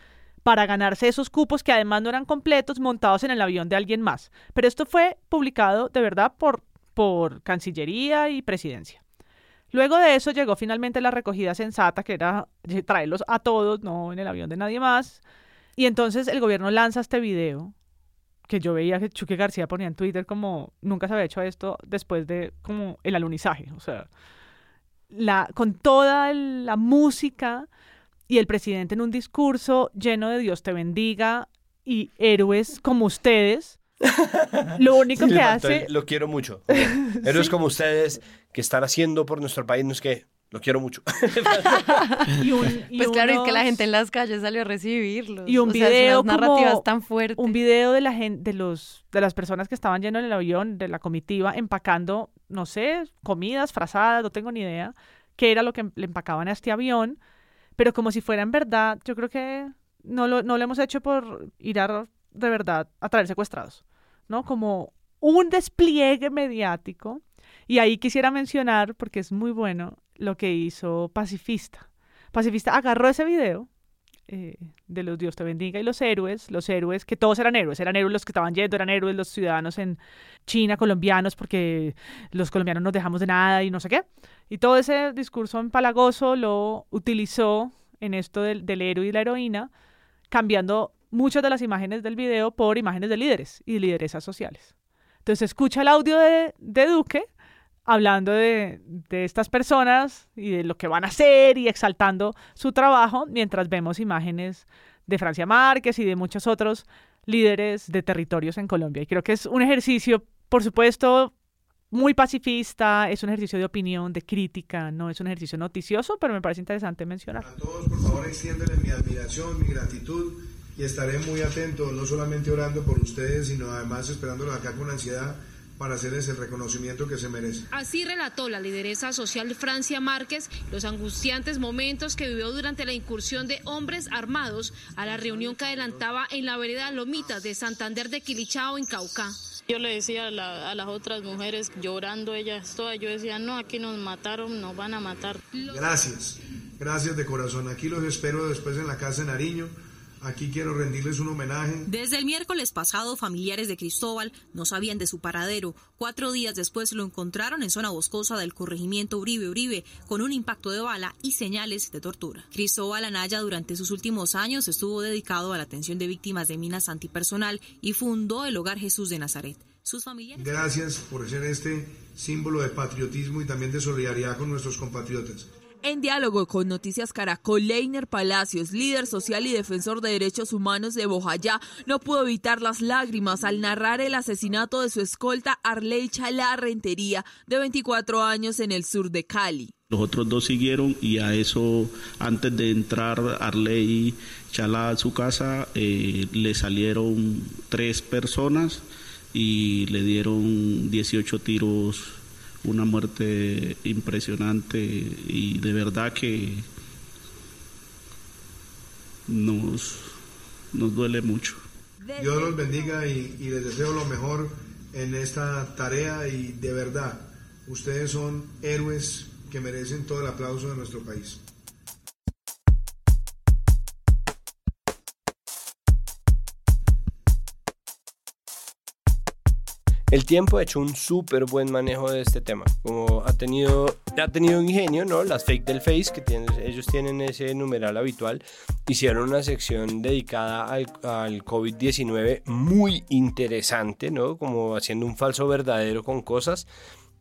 Speaker 3: para ganarse esos cupos que además no eran completos montados en el avión de alguien más. Pero esto fue publicado de verdad por, por Cancillería y Presidencia. Luego de eso llegó finalmente la recogida sensata, que era traerlos a todos, no en el avión de nadie más. Y entonces el gobierno lanza este video que yo veía que Chuque García ponía en Twitter como nunca se había hecho esto después de como el alunizaje, o sea, con toda la música y el presidente en un discurso lleno de Dios te bendiga y héroes como ustedes. Lo único que hace
Speaker 2: Lo quiero mucho. Héroes como ustedes que están haciendo por nuestro país, no es que lo quiero mucho.
Speaker 3: y un- y
Speaker 1: Pues claro, es que la
Speaker 3: unos-
Speaker 1: gente en las calles salió a recibirlos.
Speaker 3: y un
Speaker 1: O sea, son
Speaker 3: video
Speaker 1: narrativas tan fuertes.
Speaker 3: un video de la gente de los de las personas que estaban yendo en el avión de la comitiva empacando no sé comidas frazadas no tengo ni idea qué era lo que le empacaban a este avión pero como si fuera en verdad yo creo que no lo, no lo hemos hecho por ir a de verdad a traer secuestrados como un despliegue mediático. Y ahí quisiera mencionar porque es muy bueno lo que hizo Pacifista. Pacifista agarró ese video eh, de los Dios te bendiga y los héroes, los héroes, que todos eran héroes, eran héroes los que estaban yendo, eran héroes los ciudadanos en China, colombianos, porque los colombianos nos dejamos de nada y no sé qué. Y todo ese discurso empalagoso lo utilizó en esto del, del héroe y la heroína, cambiando muchas de las imágenes del video por imágenes de líderes y de lideresas sociales. Entonces escucha el audio de, de Duque hablando de, de estas personas y de lo que van a hacer y exaltando su trabajo, mientras vemos imágenes de Francia Márquez y de muchos otros líderes de territorios en Colombia. Y creo que es un ejercicio, por supuesto, muy pacifista, es un ejercicio de opinión, de crítica, no es un ejercicio noticioso, pero me parece interesante mencionar.
Speaker 23: todos, por favor, extiéndenle mi admiración, mi gratitud y estaré muy atento, no solamente orando por ustedes, sino además esperándolos acá con ansiedad para hacerles el reconocimiento que se merecen.
Speaker 9: Así relató la lideresa social Francia Márquez los angustiantes momentos que vivió durante la incursión de hombres armados a la reunión que adelantaba en la vereda Lomitas de Santander de Quilichao, en Cauca.
Speaker 24: Yo le decía a, la- a las otras mujeres llorando ellas todas, yo decía, no, aquí nos mataron, nos van a matar.
Speaker 23: Gracias, gracias de corazón. Aquí los espero después en la casa de Nariño Aquí quiero rendirles un homenaje.
Speaker 25: Desde el miércoles pasado, familiares de Cristóbal no sabían de su paradero. Cuatro días después lo encontraron en zona boscosa del corregimiento Uribe Uribe con un impacto de bala y señales de tortura. Cristóbal Anaya durante sus últimos años estuvo dedicado a la atención de víctimas de minas antipersonal y fundó el Hogar Jesús de Nazaret. Sus familiares...
Speaker 23: Gracias por ser este símbolo de patriotismo y también de solidaridad con nuestros compatriotas.
Speaker 26: En diálogo con Noticias Caracol, Leiner Palacios, líder social y defensor de derechos humanos de Bojayá, no pudo evitar las lágrimas al narrar el asesinato de su escolta Arley Chalá Rentería, de 24 años en el sur de Cali.
Speaker 27: Los otros dos siguieron y a eso, antes de entrar Arley Chalá a su casa, eh, le salieron tres personas y le dieron 18 tiros una muerte impresionante y de verdad que nos, nos duele mucho.
Speaker 23: Dios los bendiga y, y les deseo lo mejor en esta tarea y de verdad, ustedes son héroes que merecen todo el aplauso de nuestro país.
Speaker 2: El tiempo ha hecho un súper buen manejo de este tema. Como ha tenido, ha tenido ingenio, ¿no? Las fake del Face, que tienen, ellos tienen ese numeral habitual, hicieron una sección dedicada al, al COVID-19 muy interesante, ¿no? Como haciendo un falso verdadero con cosas.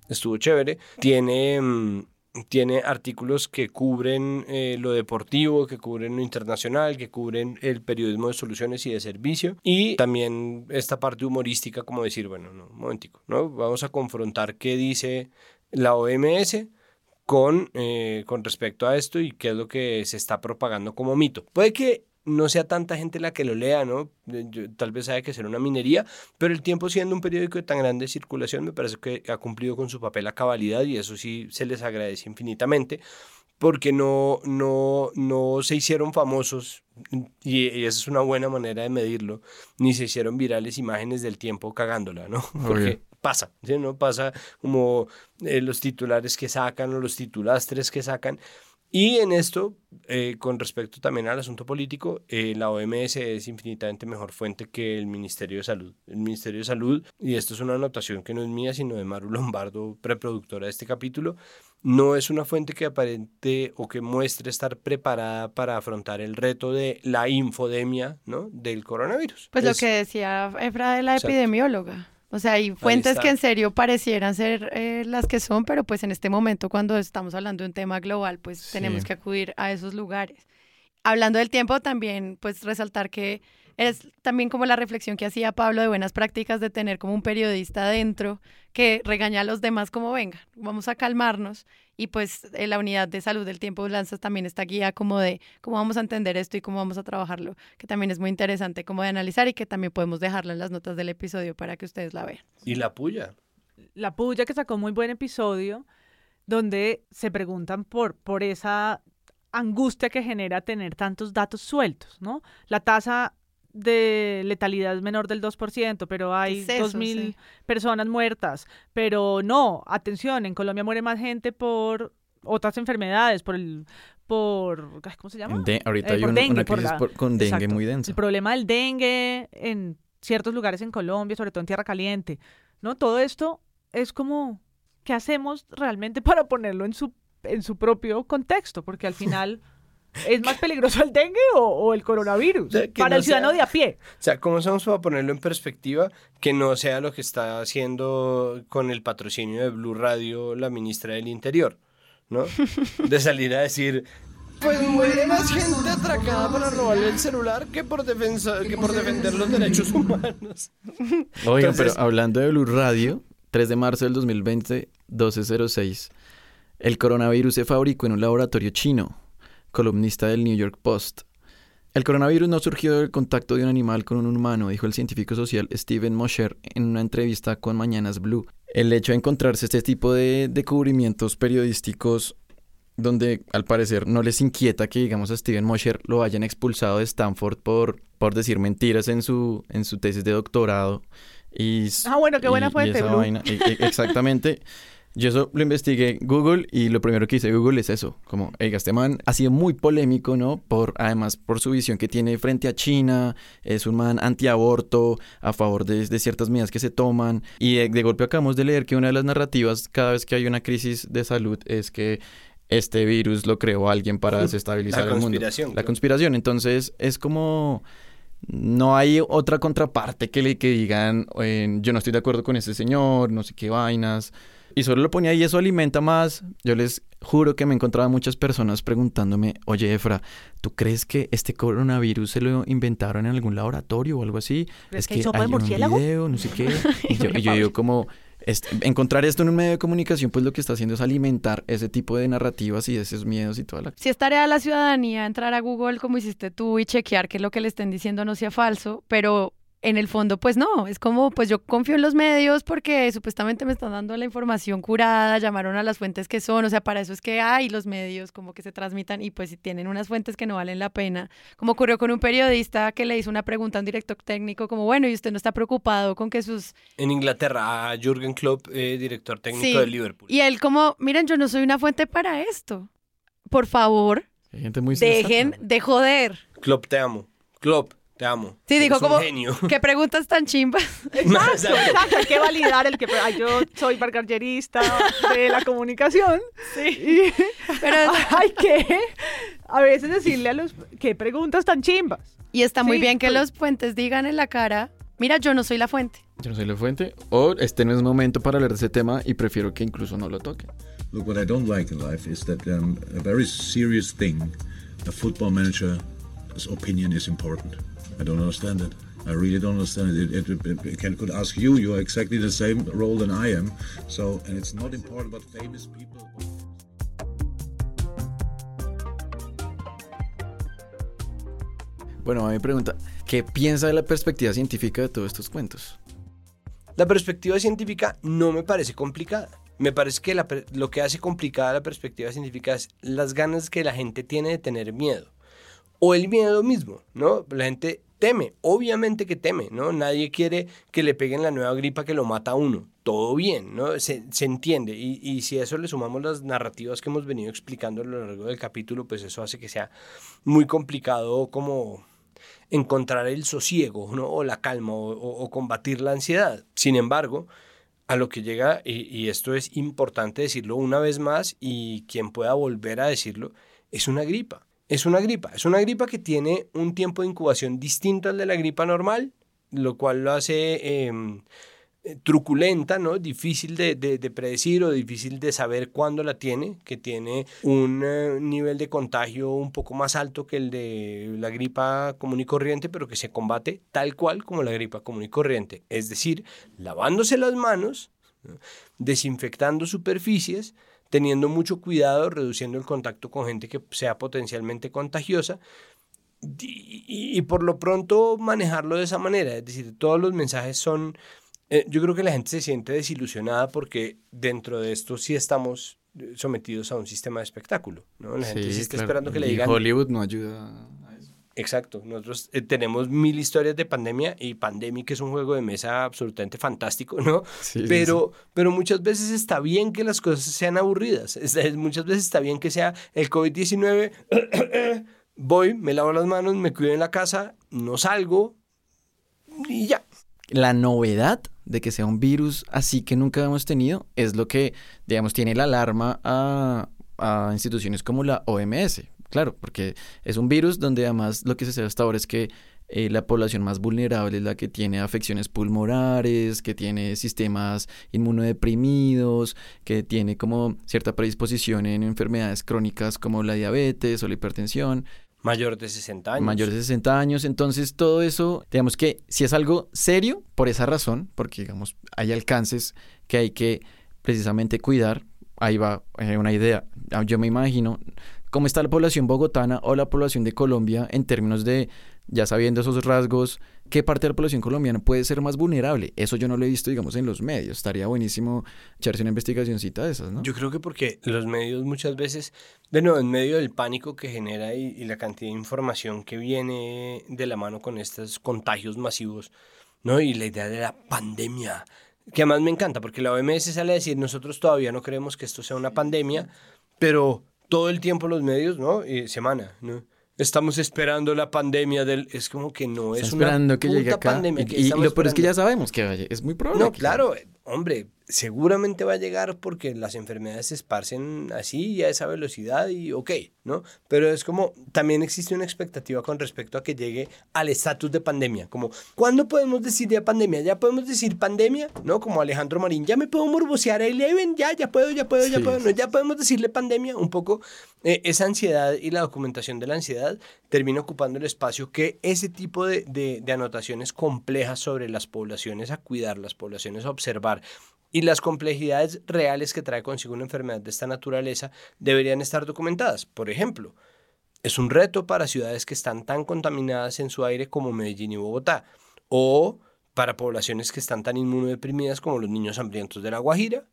Speaker 2: Estuvo chévere. Tiene... mm, tiene artículos que cubren eh, lo deportivo, que cubren lo internacional, que cubren el periodismo de soluciones y de servicio y también esta parte humorística como decir, bueno, no, un momentico, ¿no? Vamos a confrontar qué dice la OMS con, eh, con respecto a esto y qué es lo que se está propagando como mito. Puede que no sea tanta gente la que lo lea, ¿no? Yo- tal vez haya que ser una minería, pero el tiempo siendo un periódico de tan grande circulación me parece que ha cumplido con su papel a cabalidad y eso sí se les agradece infinitamente porque no, no, no se hicieron famosos y, y esa es una buena manera de medirlo, ni se hicieron virales imágenes del tiempo cagándola, ¿no? Porque pasa, ¿sí? ¿no? Pasa como eh, los titulares que sacan o los titulastres que sacan. Y en esto, eh, con respecto también al asunto político, eh, la OMS es infinitamente mejor fuente que el Ministerio de Salud. El Ministerio de Salud, y esto es una anotación que no es mía, sino de Maru Lombardo, preproductora de este capítulo, no es una fuente que aparente o que muestre estar preparada para afrontar el reto de la infodemia ¿no? del coronavirus.
Speaker 1: Pues lo que decía Efra de la
Speaker 2: Exacto.
Speaker 1: epidemióloga. O sea, hay fuentes que en serio parecieran ser eh, las que son, pero pues en este momento cuando estamos hablando de un tema global, pues tenemos que acudir a esos lugares. Hablando del tiempo, también pues resaltar que es también como la reflexión que hacía Pablo de buenas prácticas de tener como un periodista adentro que regaña a los demás como venga, vamos a calmarnos y pues eh, la unidad de salud del tiempo de Lanzas también está guía como de cómo vamos a entender esto y cómo vamos a trabajarlo, que también es muy interesante como de analizar y que también podemos dejarlo en las notas del episodio para que ustedes la vean.
Speaker 2: Y la puya.
Speaker 3: La Puya que sacó muy buen episodio donde se preguntan por, por esa angustia que genera tener tantos datos sueltos, ¿no? La tasa de letalidad es menor del 2%, pero hay
Speaker 1: es eso?
Speaker 3: 2.000
Speaker 1: Sí.
Speaker 3: personas muertas. Pero no, atención, en Colombia muere más gente por otras enfermedades, por el... Por, ¿Cómo se llama?
Speaker 4: De- ahorita
Speaker 3: Eh,
Speaker 4: hay
Speaker 3: por
Speaker 4: un-
Speaker 3: dengue,
Speaker 4: una
Speaker 3: por
Speaker 4: crisis
Speaker 3: la-
Speaker 4: por- con dengue
Speaker 3: Exacto.
Speaker 4: muy densa.
Speaker 3: El problema del dengue en ciertos lugares en Colombia, sobre todo en Tierra Caliente, ¿no? Todo esto es como, ¿qué hacemos realmente para ponerlo en su, en su propio contexto? Porque al final, ¿es más peligroso el dengue o, o el coronavirus?
Speaker 2: sea, que
Speaker 3: para
Speaker 2: no
Speaker 3: el ciudadano
Speaker 2: sea-
Speaker 3: de a pie.
Speaker 2: O sea, ¿cómo hacemos para ponerlo en perspectiva que no sea lo que está haciendo con el patrocinio de Blue Radio la ministra del Interior? ¿No? De salir a decir, pues muere más gente atracada para robarle el celular que por, defensa, que por defender los derechos humanos.
Speaker 4: Oigan,
Speaker 2: Entonces-
Speaker 4: pero hablando de Blue Radio, 3 de marzo del 2020, 1206. El coronavirus se fabricó en un laboratorio chino, columnista del New York Post. El coronavirus no surgió del contacto de un animal con un humano, dijo el científico social Steven Mosher en una entrevista con Mañanas Blue. El hecho de encontrarse este tipo de, de cubrimientos periodísticos donde al parecer no les inquieta que digamos a Steven Mosher lo hayan expulsado de Stanford por, por decir mentiras en su, en su tesis de doctorado. Y,
Speaker 3: Ah, bueno, qué buena
Speaker 4: y- y
Speaker 3: fuente,
Speaker 4: esa vaina. Exactamente. Yo eso lo investigué Google y lo primero que hice Google es eso, como, hey, este man ha sido muy polémico, ¿no? Por, además, por su visión que tiene frente a China, es un man antiaborto, a favor de, de ciertas medidas que se toman, y de, de golpe acabamos de leer que una de las narrativas cada vez que hay una crisis de salud es que este virus lo creó alguien para desestabilizar
Speaker 2: La
Speaker 4: el mundo.
Speaker 2: conspiración,
Speaker 4: La conspiración. Entonces es como no hay otra contraparte que le que digan eh, yo no estoy de acuerdo con este señor, no sé qué vainas. Y solo lo ponía y eso alimenta más. Yo les juro que me encontraba muchas personas preguntándome, oye Efra, ¿tú crees que este coronavirus se lo inventaron en algún laboratorio o algo así?
Speaker 3: ¿Crees
Speaker 4: Es
Speaker 3: que hay
Speaker 4: que un
Speaker 3: murciélago?"
Speaker 4: video, no sé qué. Y yo, y yo digo como, encontrar esto en un medio de comunicación, pues lo que está haciendo es alimentar ese tipo de narrativas y esos miedos y toda la...
Speaker 1: Si es tarea de la ciudadanía entrar a Google como hiciste tú y chequear que lo que le estén diciendo no sea falso, pero en el fondo pues no, es como pues yo confío en los medios porque supuestamente me están dando la información curada, llamaron a las fuentes que son, o sea, para eso es que hay los medios como que se transmitan y pues si tienen unas fuentes que no valen la pena, como ocurrió con un periodista que le hizo una pregunta a un director técnico como, bueno, ¿y usted no está preocupado con que sus
Speaker 2: En Inglaterra, a Jürgen Klopp, eh, director técnico
Speaker 1: Sí.
Speaker 2: de Liverpool.
Speaker 1: Y él como, miren, yo no soy una fuente para esto. Por favor,
Speaker 4: Hay gente muy
Speaker 1: dejen de joder.
Speaker 2: Klopp, te amo. Klopp, te amo.
Speaker 1: Sí, dijo como,
Speaker 2: genio.
Speaker 1: qué preguntas tan chimbas.
Speaker 3: Exacto, exacto, hay que validar el que ay, yo soy bargallerista de la comunicación. Sí.
Speaker 1: Pero
Speaker 3: hay que a veces decirle a los qué preguntas tan chimbas.
Speaker 1: Y está muy
Speaker 3: Sí,
Speaker 1: bien que
Speaker 3: pues.
Speaker 1: los fuentes digan en la cara, mira, yo no soy la fuente.
Speaker 4: Yo no soy la fuente. O este no es momento para hablar de ese tema y prefiero que incluso no lo toquen.
Speaker 28: Look, what I don't like in life is that um, a very serious thing, a football manager's opinion is important. I don't understand it. I really don't understand it. It, it, it, it can, could ask you. You are exactly the same role than I am. So, and it's not important what famous people.
Speaker 4: Bueno, a mi pregunta, ¿qué piensa de la perspectiva científica de todos estos cuentos?
Speaker 2: La perspectiva científica no me parece complicada. Me parece que la per- lo que hace complicada la perspectiva científica es las ganas que la gente tiene de tener miedo. O el miedo mismo, ¿no? La gente teme, obviamente que teme, ¿no? Nadie quiere que le peguen la nueva gripa que lo mata a uno. Todo bien, ¿no? Se, se entiende. Y, y si a eso le sumamos las narrativas que hemos venido explicando a lo largo del capítulo, pues eso hace que sea muy complicado como encontrar el sosiego o la calma o, o- o combatir la ansiedad. Sin embargo, a lo que llega, y, y esto es importante decirlo una vez más y quien pueda volver a decirlo, es una gripa. Es una gripa. Es una gripa que tiene un tiempo de incubación distinto al de la gripa normal, lo cual lo hace em, eh, truculenta, ¿no? Difícil de, de- de predecir o difícil de saber cuándo la tiene, que tiene un eh, nivel de contagio un poco más alto que el de la gripa común y corriente, pero que se combate tal cual como la gripa común y corriente. Es decir, lavándose las manos, ¿no? desinfectando superficies, teniendo mucho cuidado, reduciendo el contacto con gente que sea potencialmente contagiosa y, y- y por lo pronto manejarlo de esa manera. Es decir, todos los mensajes son... eh, yo creo que la gente se siente desilusionada porque dentro de esto sí estamos eh, sometidos a un sistema de espectáculo. ¿no? La gente sí está
Speaker 4: claro.
Speaker 2: esperando que le
Speaker 4: Y
Speaker 2: digan...
Speaker 4: Hollywood no ayuda.
Speaker 2: Exacto, nosotros eh, tenemos mil historias de pandemia y Pandemic es un juego de mesa absolutamente fantástico, ¿no?
Speaker 4: Sí, sí,
Speaker 2: pero, pero muchas veces está bien que las cosas sean aburridas, Es- es- muchas veces está bien que sea el COVID-19, voy, me lavo las manos, me cuido en la casa, no salgo y ya.
Speaker 4: La novedad de que sea un virus así que nunca hemos tenido es lo que, digamos, tiene la alarma a, a instituciones como la OMS. Claro, porque es un virus donde además lo que se sabe hasta ahora es que eh, la población más vulnerable es la que tiene afecciones pulmonares, que tiene sistemas inmunodeprimidos, que tiene como cierta predisposición en enfermedades crónicas como la diabetes o la hipertensión.
Speaker 2: Mayor de 60 años.
Speaker 4: Mayores de 60 años. Entonces, todo eso, digamos que si es algo serio, por esa razón, porque digamos, hay alcances que hay que precisamente cuidar, ahí va eh, una idea. Ah, Yo me imagino cómo está la población bogotana o la población de Colombia en términos de, ya sabiendo esos rasgos, qué parte de la población colombiana puede ser más vulnerable. Eso yo no lo he visto, digamos, en los medios. Estaría buenísimo echarse una investigacióncita de esas, ¿no?
Speaker 2: Yo creo que porque los medios muchas veces, de nuevo, en medio del pánico que genera y, y la cantidad de información que viene de la mano con estos contagios masivos, ¿no? Y la idea de la pandemia, que además me encanta, porque la OMS sale a decir, nosotros todavía no creemos que esto sea una pandemia, pero todo el tiempo los medios, ¿no? Y semana, ¿no? Estamos esperando la pandemia del... Es como que no es
Speaker 4: esperando
Speaker 2: una
Speaker 4: que llegue acá.
Speaker 2: pandemia.
Speaker 4: y,
Speaker 2: que
Speaker 4: y lo peor es que ya sabemos que. Es muy probable.
Speaker 2: No, claro, eh, hombre, seguramente va a llegar porque las enfermedades se esparcen así y a esa velocidad y ok, ¿no? Pero es como, también existe una expectativa con respecto a que llegue al estatus de pandemia, como, ¿cuándo podemos decir ya pandemia? ¿Ya podemos decir pandemia? ¿No? Como Alejandro Marín, ya me puedo morbosear a Eleven, ya, ya puedo, ya puedo, ya
Speaker 4: Sí.
Speaker 2: puedo, no, ya podemos decirle pandemia, un poco eh, esa ansiedad y la documentación de la ansiedad termina ocupando el espacio que ese tipo de, de- de anotaciones complejas sobre las poblaciones a cuidar, las poblaciones a observar y las complejidades reales que trae consigo una enfermedad de esta naturaleza deberían estar documentadas. Por ejemplo, es un reto para ciudades que están tan contaminadas en su aire como Medellín y Bogotá, o para poblaciones que están tan inmunodeprimidas como los niños hambrientos de La Guajira,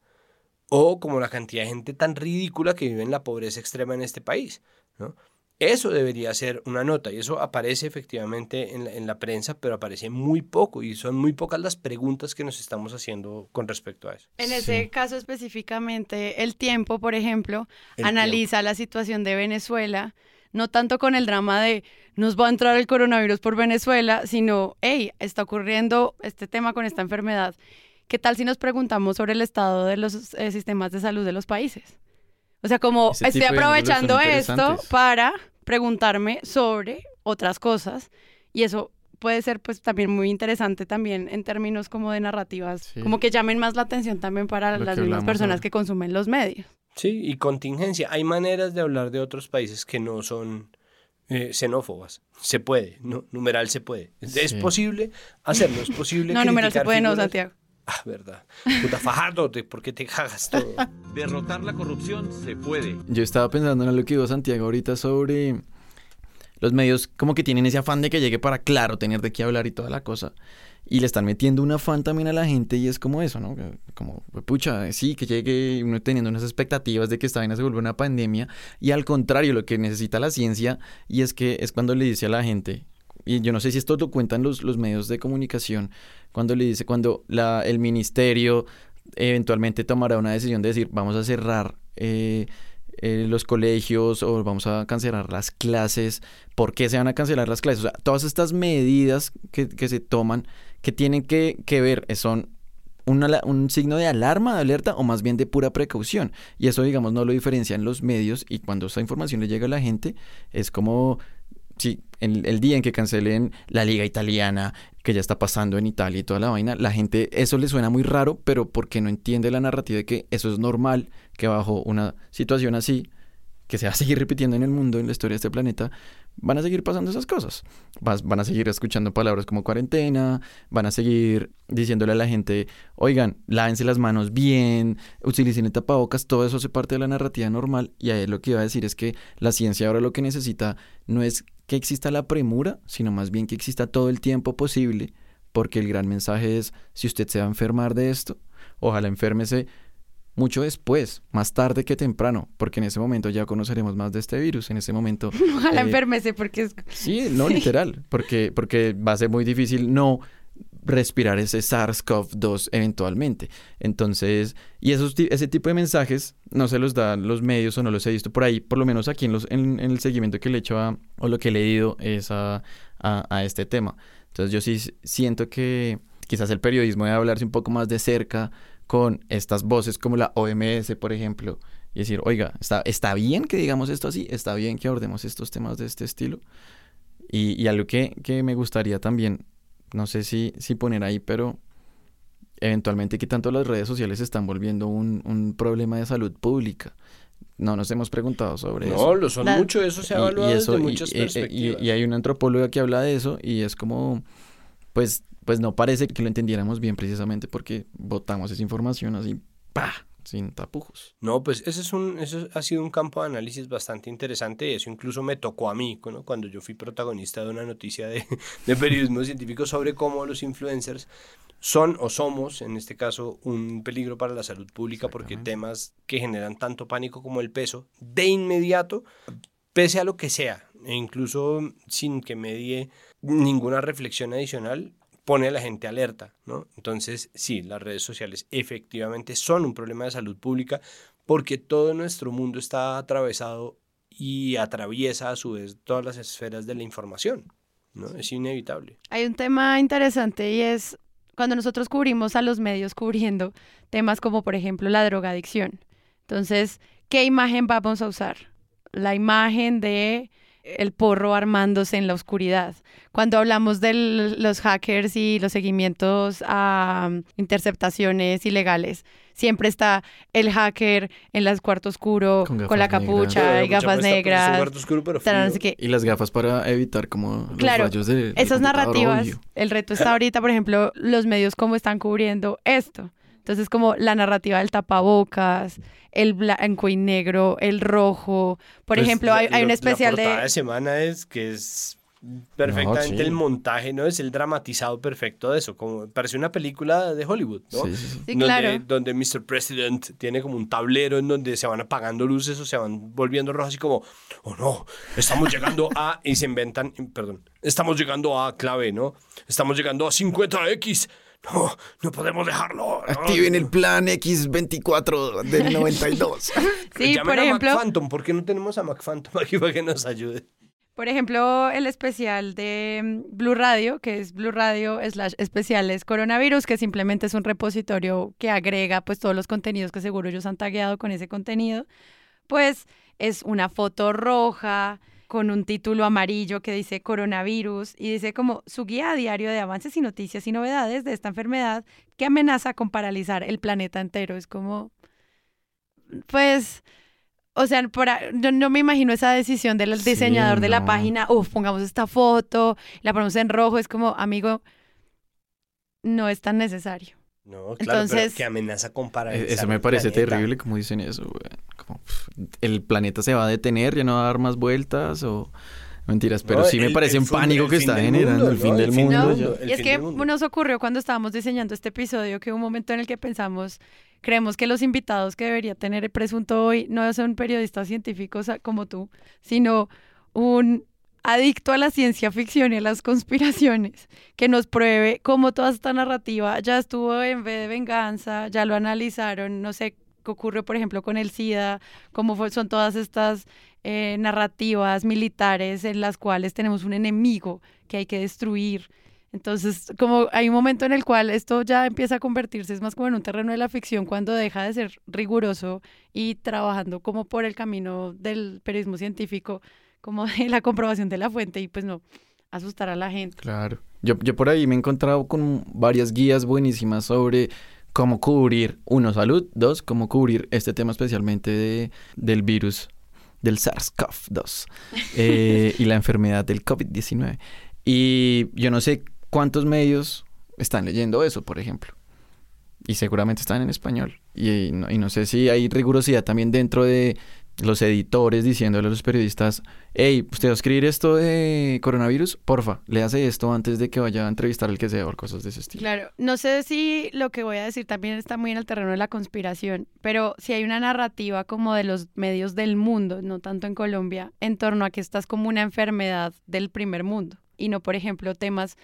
Speaker 2: o como la cantidad de gente tan ridícula que vive en la pobreza extrema en este país. Eso debería ser una nota y eso aparece efectivamente en la, en la prensa, pero aparece muy poco y son muy pocas las preguntas que nos estamos haciendo con respecto a eso.
Speaker 1: En ese caso específicamente, el tiempo, por ejemplo,
Speaker 2: El
Speaker 1: analiza la situación de Venezuela, no tanto con el drama de nos va a entrar el coronavirus por Venezuela, sino, hey, está ocurriendo este tema con esta enfermedad. ¿Qué tal si nos preguntamos sobre el estado de los eh, sistemas de salud de los países? O sea, como
Speaker 4: Ese
Speaker 1: estoy aprovechando esto para preguntarme sobre otras cosas y eso puede ser pues también muy interesante también en términos como de narrativas,
Speaker 2: Sí.
Speaker 1: como que llamen más la atención también para
Speaker 2: Lo
Speaker 1: las mismas personas
Speaker 2: ahora.
Speaker 1: que consumen los medios.
Speaker 2: Sí, y contingencia. Hay maneras de hablar de otros países que no son eh, xenófobas. Se puede, ¿no? Numeral se puede. Es
Speaker 4: Sí.
Speaker 2: posible hacerlo, es posible
Speaker 1: No, numeral se puede, no,
Speaker 2: figuras.
Speaker 1: Santiago.
Speaker 2: Ah, verdad. Puta fajardo, ¿por qué te cagas todo?
Speaker 29: Derrotar la corrupción se puede.
Speaker 4: Yo estaba pensando en lo que dijo Santiago ahorita sobre los medios como que tienen ese afán de que llegue para claro, tener de qué hablar y toda la cosa. Y le están metiendo un afán también a la gente y es como eso, ¿no? Como, pucha, sí, que llegue uno teniendo unas expectativas de que esta vaina se vuelva una pandemia. Y al contrario, lo que necesita la ciencia y es que es cuando le dice a la gente, y yo no sé si esto lo cuentan los, los medios de comunicación, cuando le dice, cuando el ministerio eventualmente tomará una decisión de decir, vamos a cerrar eh, eh, los colegios o vamos a cancelar las clases. ¿Por qué se van a cancelar las clases? O sea, todas estas medidas que, que se toman que tienen que, ver eh, son una un signo de alarma, de alerta o más bien de pura precaución. Y eso, digamos, no lo diferencian los medios y cuando esa información le llega a la gente es como si el, el día en que cancelen la liga italiana, que ya está pasando en Italia y toda la vaina, la gente, eso le suena muy raro, pero porque no entiende la narrativa de que eso es normal, que bajo una situación así, que se va a seguir repitiendo en el mundo, en la historia de este planeta, van a seguir pasando esas cosas. Van a seguir escuchando palabras como cuarentena, van a seguir diciéndole a la gente, oigan, lávense las manos bien, utilicen el tapabocas, todo eso hace parte de la narrativa normal y a él lo que iba a decir es que la ciencia ahora lo que necesita no es que exista la premura, sino más bien que exista todo el tiempo posible, porque el gran mensaje es, si usted se va a enfermar de esto, ojalá enférmese mucho después, más tarde que temprano, porque en ese momento ya conoceremos más de este virus, en ese momento...
Speaker 1: Ojalá
Speaker 4: eh,
Speaker 1: enfermese porque es...
Speaker 4: Sí, no, literal, porque, porque va a ser muy difícil no respirar ese SARS-CoV-2 eventualmente. Entonces, y esos, ese tipo de mensajes no se los dan los medios o no los he visto por ahí, por lo menos aquí en, los, en, el seguimiento que le he hecho o lo que he leído es a, a, este tema. Entonces yo sí siento que quizás el periodismo debe hablarse un poco más de cerca con estas voces como la OMS, por ejemplo, y decir, oiga, ¿está, está bien que digamos esto así? ¿Está bien que abordemos estos temas de este estilo? Y, y algo que, que me gustaría también, no sé si, si poner ahí, pero eventualmente que tanto las redes sociales se están volviendo un, un problema de salud pública. No nos hemos preguntado sobre
Speaker 2: No,
Speaker 4: eso.
Speaker 2: lo son La- mucho, eso se ha evaluado desde muchas
Speaker 4: y- y-
Speaker 2: perspectivas.
Speaker 4: Y, y hay una antropóloga que habla de eso y es como, pues, pues no parece que lo entendiéramos bien precisamente porque botamos esa información así, ¡pah! Sin tapujos.
Speaker 2: No, pues ese es un, eso ha sido un campo de análisis bastante interesante. Eso incluso me tocó a mí ¿no? cuando yo fui protagonista de una noticia de, de periodismo científico sobre cómo los influencers son o somos, en este caso, un peligro para la salud pública porque temas que generan tanto pánico como el peso, de inmediato, pese a lo que sea, e incluso sin que medie ninguna reflexión adicional, pone a la gente alerta, ¿no? Entonces, sí, las redes sociales efectivamente son un problema de salud pública porque todo nuestro mundo está atravesado y atraviesa a su vez todas las esferas de la información, ¿no? Es inevitable.
Speaker 1: Hay un tema interesante y es cuando nosotros cubrimos a los medios cubriendo temas como por ejemplo la drogadicción. Entonces, ¿qué imagen vamos a usar? La imagen de el porro armándose en la oscuridad. Cuando hablamos de los hackers y los seguimientos a um, interceptaciones ilegales, siempre está el hacker en el cuarto oscuro con, la capucha y gafas negras.
Speaker 4: Y las gafas para evitar como los
Speaker 1: claro,
Speaker 4: rayos de
Speaker 1: esas narrativas. El reto está ahorita, por ejemplo, los medios cómo están cubriendo esto. Entonces, como la narrativa del tapabocas, el blanco y negro, el rojo. Por
Speaker 2: Pues,
Speaker 1: ejemplo, hay, hay un especial
Speaker 2: la portada
Speaker 1: de...
Speaker 2: semana es que es perfectamente
Speaker 4: sí.
Speaker 2: el montaje, ¿no? Es el dramatizado perfecto de eso, como parece una película de Hollywood, ¿no?
Speaker 4: Sí, sí, sí.
Speaker 1: Sí,
Speaker 2: donde,
Speaker 1: claro.
Speaker 2: donde Mr. President tiene como un tablero en donde se van apagando luces o se van volviendo rojas y como, oh no, estamos llegando a, y se inventan, perdón, estamos llegando a clave, ¿no? Estamos llegando a 50X. No, no podemos dejarlo. ¿no?
Speaker 4: Activen el plan X24 del 92.
Speaker 1: Sí,
Speaker 2: Llamen
Speaker 1: por
Speaker 2: a
Speaker 1: ejemplo,
Speaker 2: McPhantom, ¿por qué no tenemos a McPhantom aquí para que nos ayude?
Speaker 1: por ejemplo, el especial de mm, Blue Radio, que es Blue Radio slash especiales coronavirus, que simplemente es un repositorio que agrega pues todos los contenidos que seguro ellos han tagueado con ese contenido, pues es una foto roja con un título amarillo que dice coronavirus y dice como su guía a diario de avances y noticias y novedades de esta enfermedad que amenaza con paralizar el planeta entero. Es como, pues, o sea, por yo no me imagino esa decisión del diseñador de la página, uff, pongamos esta foto, la ponemos en rojo, es como, amigo, no es tan necesario.
Speaker 2: No, claro,
Speaker 1: Entonces-
Speaker 2: pero que amenaza con paralizar
Speaker 4: E-, Eso me parece
Speaker 2: planeta.
Speaker 4: terrible, como dicen eso, güey. Como, el planeta se va a detener, ya no va a dar más vueltas o mentiras, pero
Speaker 2: No,
Speaker 4: sí me
Speaker 2: el-
Speaker 4: parece
Speaker 2: el
Speaker 4: un
Speaker 2: fin-
Speaker 4: pánico que está generando el fin del mundo.
Speaker 1: Y es que nos ocurrió cuando estábamos diseñando este episodio que hubo un momento en el que pensamos, creemos que los invitados que debería tener el presunto hoy no son periodistas científicos ah, como tú, sino un adicto a la ciencia ficción y a las conspiraciones, que nos pruebe cómo toda esta narrativa ya estuvo en vez de venganza, ya lo analizaron, no sé qué ocurrió, por ejemplo, con el SIDA, cómo son todas estas eh, narrativas militares en las cuales tenemos un enemigo que hay que destruir. Entonces, como hay un momento en el cual esto ya empieza a convertirse, es más como en un terreno de la ficción cuando deja de ser riguroso y trabajando como por el camino del periodismo científico, como de la comprobación de la fuente y pues no asustar a la gente.
Speaker 4: Claro. Yo, yo por ahí me he encontrado con varias guías buenísimas sobre cómo cubrir, uno, salud, dos, cómo cubrir este tema especialmente de, del virus, del SARS-CoV-2 eh, y la enfermedad del COVID-19. Y yo no sé cuántos medios están leyendo eso, por ejemplo. Y seguramente están en español. Y, no, y no sé si hay rigurosidad también dentro de los editores diciéndole a los periodistas, hey, usted va a escribir esto de coronavirus, porfa, le hace esto antes de que vaya a entrevistar al que sea o cosas de ese estilo.
Speaker 1: Claro, no sé si lo que voy a decir también está muy en el terreno de la conspiración, pero si hay una narrativa como de los medios del mundo, no tanto en Colombia, en torno a que esta es como una enfermedad del primer mundo y no, por ejemplo, temas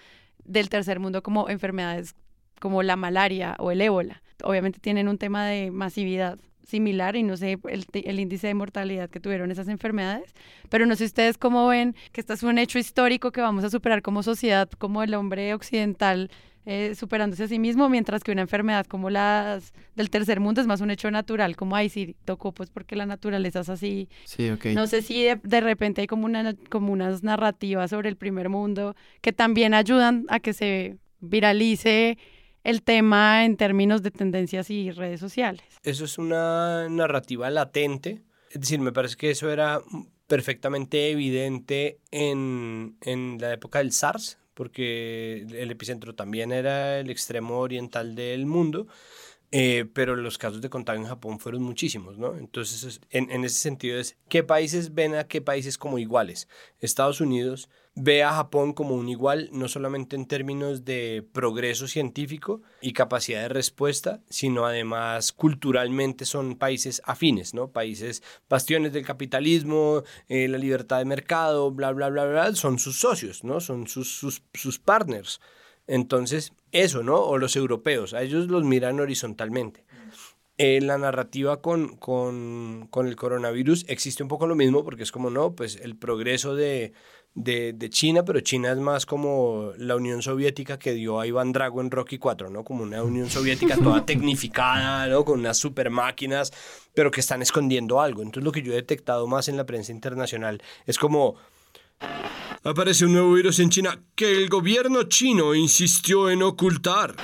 Speaker 1: del tercer mundo como enfermedades como la malaria o el ébola. Obviamente tienen un tema de masividad similar y no sé el, el, índice de mortalidad que tuvieron esas enfermedades, pero no sé ustedes cómo ven que este es un hecho histórico que vamos a superar como sociedad, como el hombre occidental eh, superándose a sí mismo, mientras que una enfermedad como las del tercer mundo es más un hecho natural, como ahí sí tocó pues porque la naturaleza es así.
Speaker 4: Sí, ok.
Speaker 1: No sé si de, de, repente hay como, una, como unas narrativas sobre el primer mundo que también ayudan a que se viralice el tema en términos de tendencias y redes sociales.
Speaker 2: Eso es una narrativa latente, es decir, me parece que eso era perfectamente evidente en, en la época del SARS, porque el epicentro también era el extremo oriental del mundo, eh, pero los casos de contagio en Japón fueron muchísimos, ¿no? Entonces, en, en ese sentido es, ¿qué países ven a qué países como iguales? Estados Unidos ve a Japón como un igual, no solamente en términos de progreso científico y capacidad de respuesta, sino además culturalmente son países afines, ¿no? Países bastiones del capitalismo, eh, la libertad de mercado, bla, bla, bla, bla, son sus socios, ¿no? Son sus, sus, sus partners. Entonces, eso, ¿no? O los europeos, a ellos los miran horizontalmente. Eh, la narrativa con, con, con, el coronavirus existe un poco lo mismo porque es como, no, pues el progreso de, de, de, China, pero China es más como la Unión Soviética que dio a Iván Drago en Rocky 4, ¿no? Como una Unión Soviética toda tecnificada, ¿no? Con unas super máquinas, pero que están escondiendo algo. Entonces lo que yo he detectado más en la prensa internacional es como... Aparece un nuevo virus en China que el gobierno chino insistió en ocultar.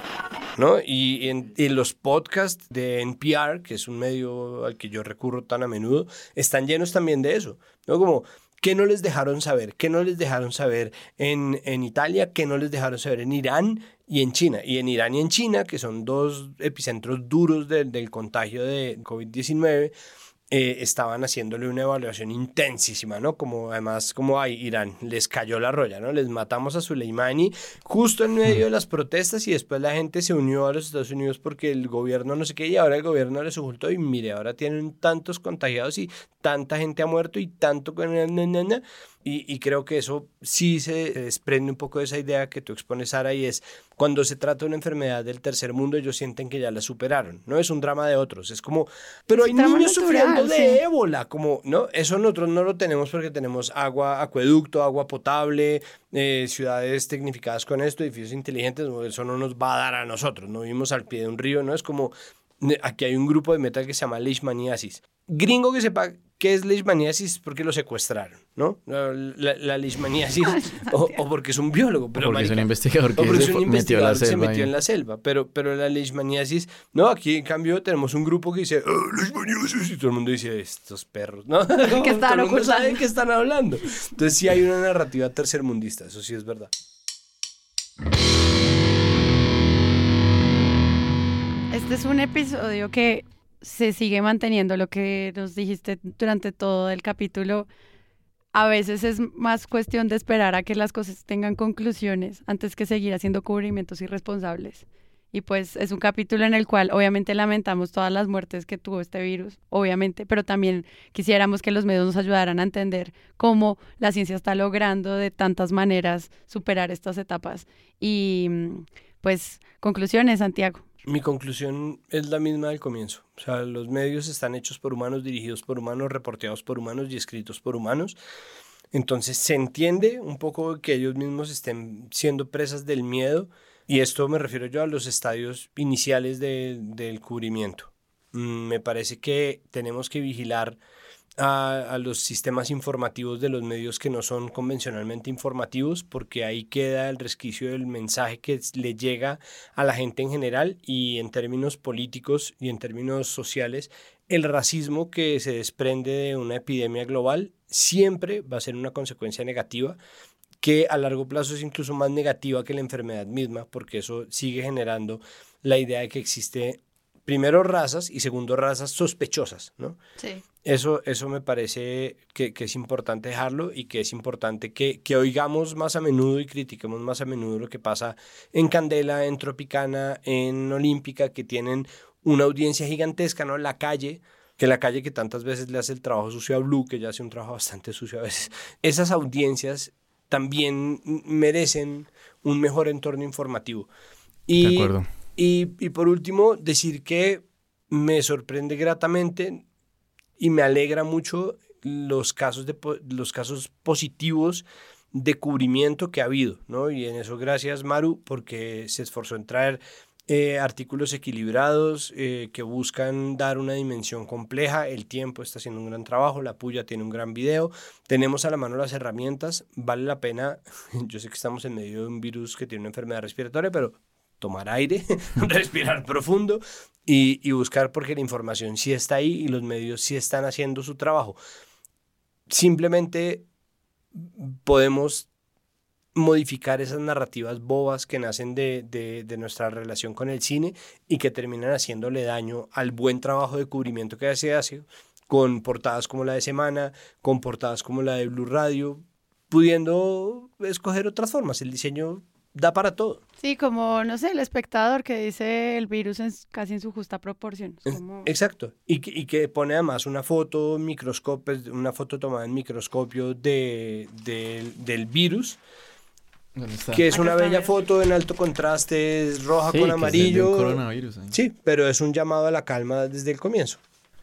Speaker 2: ¿no? Y en, en, los podcasts de NPR, que es un medio al que yo recurro tan a menudo, están llenos también de eso, ¿no? Como, ¿qué no les dejaron saber? ¿Qué no les dejaron saber en, en Italia? ¿Qué no les dejaron saber en Irán y en China? Y en Irán y en China, que son dos epicentros duros del, del contagio de COVID-19, eh, estaban haciéndole una evaluación intensísima, ¿no? Como además, como hay Irán, les cayó la roya, ¿no? Les matamos a Soleimani justo en medio de las protestas y después la gente se unió a los Estados Unidos porque el gobierno no sé qué y ahora el gobierno les ocultó y mire, ahora tienen tantos contagiados y tanta gente ha muerto y tanto con y, y, creo que eso sí se desprende un poco de esa idea que tú expones, Sara, y es cuando se trata de una enfermedad del tercer mundo, ellos sienten que ya la superaron. No es un drama de otros, es como, pero hay niños sufriendo de ébola, como, ¿no? Eso nosotros no lo tenemos porque tenemos agua, acueducto, agua potable, eh, ciudades tecnificadas con esto, edificios inteligentes, eso no nos va a dar a nosotros, no vivimos al pie de un río, ¿no? Es como, aquí hay un grupo de metal que se llama leishmaniasis. Gringo que sepa qué es leishmaniasis porque lo secuestraron, ¿no? La, la leishmaniasis o, o, porque es un biólogo, pero
Speaker 4: o porque
Speaker 2: marica,
Speaker 4: es un investigador que
Speaker 2: o porque
Speaker 4: se
Speaker 2: es un
Speaker 4: fue- metió
Speaker 2: que se en la selva, pero, pero la leishmaniasis, no, aquí en cambio tenemos un grupo que dice, "Ah, leishmaniasis, y todo el mundo dice, estos perros, ¿no?
Speaker 1: Que
Speaker 2: Todo
Speaker 1: están
Speaker 2: el mundo sabe qué están hablando. Entonces sí hay una narrativa tercermundista, eso sí es verdad.
Speaker 1: Este es un episodio que se sigue manteniendo lo que nos dijiste durante todo el capítulo. A veces es más cuestión de esperar a que las cosas tengan conclusiones antes que seguir haciendo cubrimientos irresponsables. Y pues es un capítulo en el cual obviamente lamentamos todas las muertes que tuvo este virus, obviamente, pero también quisiéramos que los medios nos ayudaran a entender cómo la ciencia está logrando de tantas maneras superar estas etapas. Y mm, pues conclusiones, Santiago.
Speaker 2: Mi conclusión es la misma del comienzo. O sea, los medios están hechos por humanos, dirigidos por humanos, reporteados por humanos y escritos por humanos. Entonces se entiende un poco que ellos mismos estén siendo presas del miedo y esto me refiero yo a los estadios iniciales de- del cubrimiento. Mm, Me parece que tenemos que vigilar a, a los sistemas informativos de los medios que no son convencionalmente informativos, porque ahí queda el resquicio del mensaje que le llega a la gente en general y en términos políticos y en términos sociales, el racismo que se desprende de una epidemia global siempre va a ser una consecuencia negativa que a largo plazo es incluso más negativa que la enfermedad misma, porque eso sigue generando la idea de que existe primero razas y segundo razas sospechosas, ¿no?
Speaker 1: Sí.
Speaker 2: Eso, eso me parece que, que es importante dejarlo y que es importante que, que oigamos más a menudo y critiquemos más a menudo lo que pasa en Candela, en Tropicana, en Olímpica, que tienen una audiencia gigantesca, ¿no? La calle, que la calle que tantas veces le hace el trabajo sucio a Blue, que ya hace un trabajo bastante sucio a veces. Esas audiencias también merecen un mejor entorno informativo. Y,
Speaker 4: De acuerdo.
Speaker 2: Y, y por último, decir que me sorprende gratamente y me alegra mucho los casos, de, los casos positivos de cubrimiento que ha habido, ¿no? Y en eso gracias Maru porque se esforzó en traer eh, artículos equilibrados eh, que buscan dar una dimensión compleja. El tiempo está haciendo un gran trabajo, la puya tiene un gran video. Tenemos a la mano las herramientas, vale la pena. Yo sé que estamos en medio de un virus que tiene una enfermedad respiratoria, pero tomar aire, respirar profundo y, y buscar porque la información sí está ahí y los medios sí están haciendo su trabajo. Simplemente podemos modificar esas narrativas bobas que nacen de, de, de nuestra relación con el cine y que terminan haciéndole daño al buen trabajo de cubrimiento que se hace con portadas como la de Semana, con portadas como la de Blue Radio, pudiendo escoger otras formas. El diseño da para todo.
Speaker 1: Sí, como, no sé, el espectador que dice el virus en, casi en su justa proporción. Es como-
Speaker 2: Exacto. Y que, y que pone además una foto microscopio, una foto tomada en microscopio de, de- del virus que es una bella foto en alto contraste, es roja
Speaker 4: Sí,
Speaker 2: con
Speaker 4: que es de un
Speaker 2: amarillo.
Speaker 4: coronavirus, ahí.
Speaker 2: Sí, pero es un llamado a la calma desde el comienzo.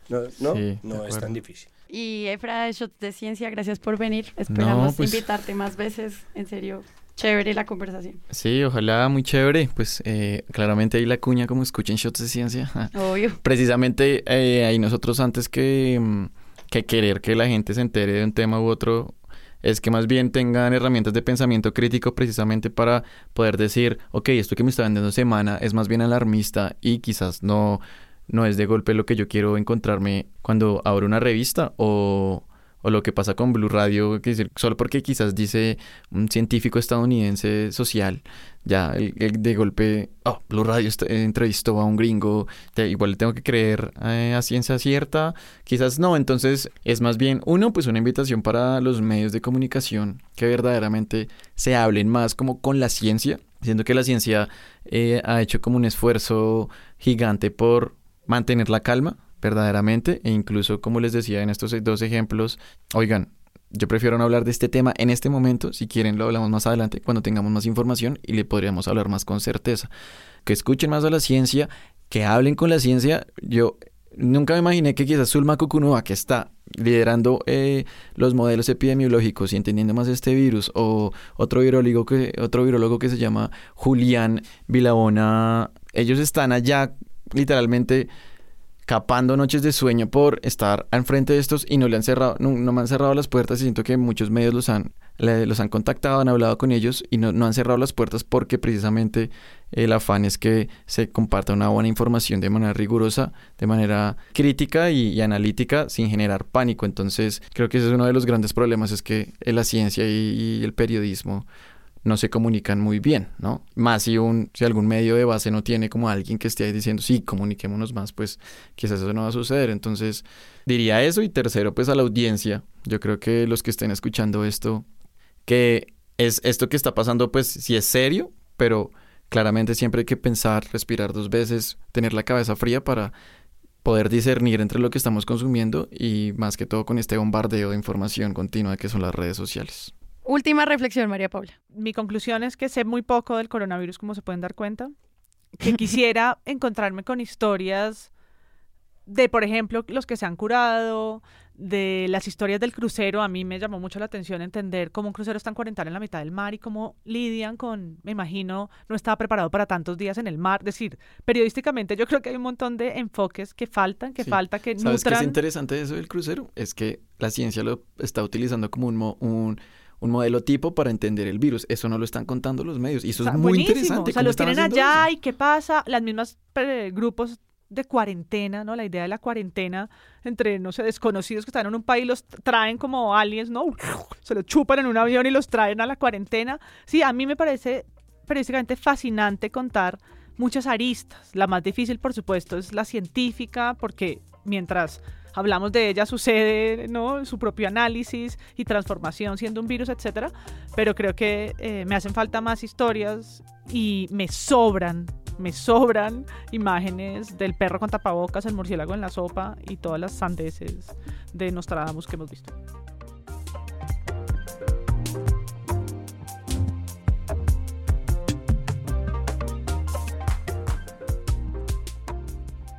Speaker 2: No, no,
Speaker 4: Sí,
Speaker 2: no es tan difícil.
Speaker 1: Y Efra de Shots de Ciencia, gracias por venir. Esperamos
Speaker 4: pues-
Speaker 1: invitarte más veces. En serio, chévere la conversación.
Speaker 4: Sí, ojalá muy chévere. Pues eh, claramente ahí la cuña como escuchen shots de ciencia.
Speaker 1: Obvio.
Speaker 4: Precisamente eh, ahí nosotros antes que, mm, que querer que la gente se entere de un tema u otro, es que más bien tengan herramientas de pensamiento crítico precisamente para poder decir, ok, esto que me está vendiendo semana es más bien alarmista y quizás no, no es de golpe lo que yo quiero encontrarme cuando abro una revista o, o lo que pasa con Blue Radio, que solo porque quizás dice un científico estadounidense social, ya el, de golpe, oh, Blue Radio entrevistó a un gringo, igual le tengo que creer eh, a ciencia cierta, quizás no, entonces es más bien, uno, pues una invitación para los medios de comunicación que verdaderamente se hablen más como con la ciencia, siendo que la ciencia eh, ha hecho como un esfuerzo gigante por mantener la calma, verdaderamente, e incluso, como les decía en estos dos ejemplos, oigan, yo prefiero no hablar de este tema en este momento, si quieren lo hablamos más adelante, cuando tengamos más información y le podríamos hablar más con certeza. Que escuchen más a la ciencia, que hablen con la ciencia. Yo nunca me imaginé que quizás Zulma Kukunua, que está liderando eh, los modelos epidemiológicos y entendiendo más este virus, o otro virólogo que, otro que se llama Julián Vilabona, ellos están allá literalmente capando noches de sueño por estar al frente de estos y no le han cerrado, no, no me han cerrado las puertas y siento que muchos medios los han, le- los han contactado, han hablado con ellos y no, no han cerrado las puertas porque precisamente el afán es que se comparta una buena información de manera rigurosa, de manera crítica y, analítica sin generar pánico. Entonces creo que ese es uno de los grandes problemas, es que la ciencia y, y el periodismo no se comunican muy bien, ¿no? Más si un si algún medio de base no tiene como alguien que esté ahí diciendo, sí, comuniquémonos más, pues quizás eso no va a suceder. Entonces, diría eso. Y tercero, pues a la audiencia. Yo creo que los que estén escuchando esto, que es esto que está pasando, pues sí es serio, pero claramente siempre hay que pensar, respirar dos veces, tener la cabeza fría para poder discernir entre lo que estamos consumiendo y más que todo con este bombardeo de información continua que son las redes sociales.
Speaker 1: Última reflexión, María Paula.
Speaker 3: Mi conclusión es que sé muy poco del coronavirus, como se pueden dar cuenta. Que quisiera encontrarme con historias de, por ejemplo, los que se han curado, de las historias del crucero. A mí me llamó mucho la atención entender cómo un crucero está en cuarentena en la mitad del mar y cómo lidian con, me imagino, no estaba preparado para tantos días en el mar. Es decir, periodísticamente yo creo que hay un montón de enfoques que faltan, que
Speaker 4: Sí.
Speaker 3: falta que
Speaker 4: ¿Sabes qué es
Speaker 3: nutran.
Speaker 4: interesante de eso del crucero? Es que la ciencia lo está utilizando como un, mo- un, un modelo tipo para entender el virus. Eso no lo están contando los medios. Y eso
Speaker 3: O sea,
Speaker 4: es muy
Speaker 3: buenísimo.
Speaker 4: interesante.
Speaker 3: O sea,
Speaker 4: ¿Cómo
Speaker 3: los tienen allá
Speaker 4: eso?
Speaker 3: y qué pasa. Las mismas eh, grupos de cuarentena, ¿no? La idea de la cuarentena entre, no sé, desconocidos que están en un país, los traen como aliens, ¿no? Se los chupan en un avión y los traen a la cuarentena. Sí, a mí me parece periodísticamente fascinante contar muchas aristas. La más difícil, por supuesto, es la científica, porque mientras hablamos de ella sucede ¿no? su propio análisis y transformación siendo un virus, etcétera. Pero creo que eh, me hacen falta más historias y me sobran, me sobran imágenes del perro con tapabocas, el murciélago en la sopa y todas las sandeces de Nostradamus que hemos visto.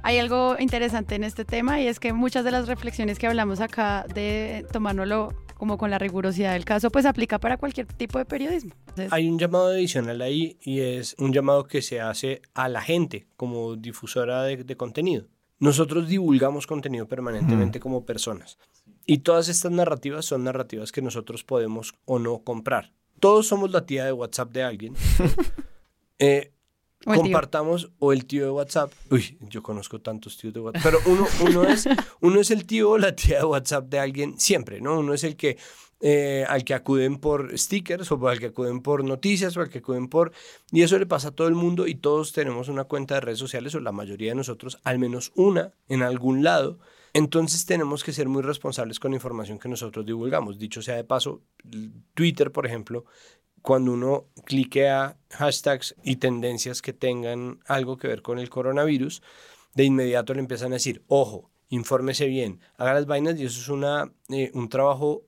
Speaker 1: Hay algo interesante en este tema y es que muchas de las reflexiones que hablamos acá de tomárnoslo como con la rigurosidad del caso, pues aplica para cualquier tipo de periodismo. Entonces,
Speaker 2: Hay un llamado adicional ahí y es un llamado que se hace a la gente como difusora de, de contenido. Nosotros divulgamos contenido permanentemente como personas y todas estas narrativas son narrativas que nosotros podemos o no comprar. Todos somos la tía de WhatsApp de alguien. Eh,
Speaker 1: O
Speaker 2: compartamos o el tío de WhatsApp. Uy, yo conozco tantos tíos de WhatsApp. Pero uno, uno, es, uno es el tío o la tía de WhatsApp de alguien siempre, ¿no? Uno es el que eh, al que acuden por stickers o al que acuden por noticias o al que acuden por... Y eso le pasa a todo el mundo y todos tenemos una cuenta de redes sociales o la mayoría de nosotros al menos una en algún lado. Entonces tenemos que ser muy responsables con la información que nosotros divulgamos. Dicho sea de paso, Twitter, por ejemplo, cuando uno cliquea hashtags y tendencias que tengan algo que ver con el coronavirus, de inmediato le empiezan a decir, ojo, infórmese bien, haga las vainas y eso es una, eh, un trabajo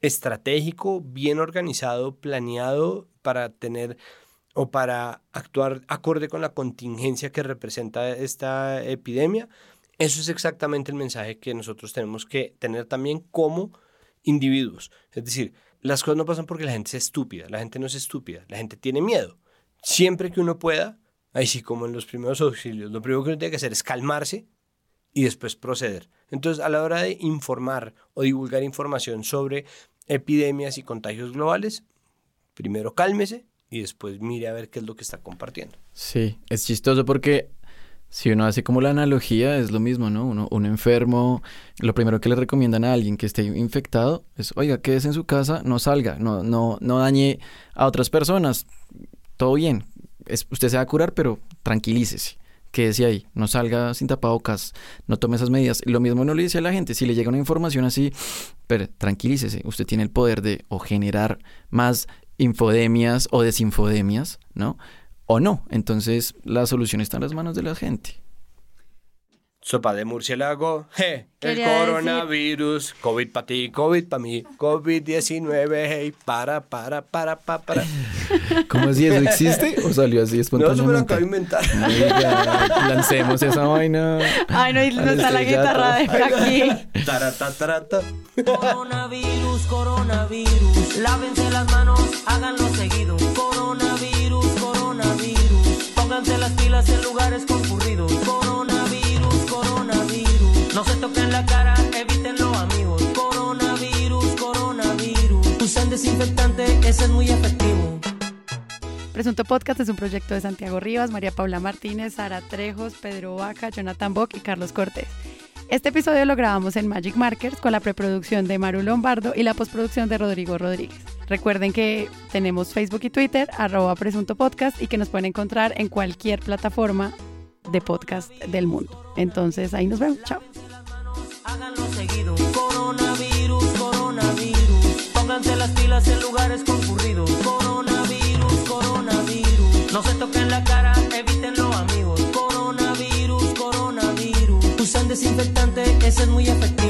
Speaker 2: estratégico, bien organizado, planeado para tener o para actuar acorde con la contingencia que representa esta epidemia. Eso es exactamente el mensaje que nosotros tenemos que tener también como individuos. Es decir, las cosas no pasan porque la gente es estúpida, la gente no es estúpida, la gente tiene miedo. Siempre que uno pueda, ahí sí como en los primeros auxilios, lo primero que uno tiene que hacer es calmarse y después proceder. Entonces, a la hora de informar o divulgar información sobre epidemias y contagios globales, primero cálmese y después mire a ver qué es lo que está compartiendo.
Speaker 4: Sí, es chistoso porque si uno hace como la analogía, es lo mismo, ¿no? Uno, un enfermo, lo primero que le recomiendan a alguien que esté infectado es, oiga, quédese en su casa, no salga, no, no, no dañe a otras personas, todo bien, es, usted se va a curar, pero tranquilícese, quédese ahí, no salga sin tapabocas, no tome esas medidas. Lo mismo no le dice a la gente, si le llega una información así, pero tranquilícese, usted tiene el poder de o generar más infodemias o desinfodemias, ¿no? O no. Entonces la solución está en las manos de la gente.
Speaker 2: Sopa de murciélago, je, el coronavirus, COVID para ti, COVID para mí, COVID-19, hey, para, para, para, para, para.
Speaker 4: ¿Cómo así? ¿Eso existe? ¿O salió así espontáneamente?
Speaker 2: No, eso me lo acabo de inventar.
Speaker 4: lancemos esa vaina.
Speaker 1: Ay, no, y no está la guitarra de aquí.
Speaker 2: Tarata, tarata.
Speaker 30: Coronavirus, coronavirus, lávense las manos, háganlo seguido. Coronavirus, coronavirus, ese es muy efectivo.
Speaker 1: Presunto Podcast es un proyecto de Santiago Rivas, María Paula Martínez, Sara Trejos, Pedro Vaca, Jonathan Bock y Carlos Cortés. Este episodio lo grabamos en Magic Markers con la preproducción de Maru Lombardo y la postproducción de Rodrigo Rodríguez. Recuerden que tenemos Facebook y Twitter, arroba Presunto Podcast, y que nos pueden encontrar en cualquier plataforma de podcast del mundo. Entonces ahí nos vemos. Chao.
Speaker 30: Coronavirus, coronavirus. desinfectante, ese es muy efectivo.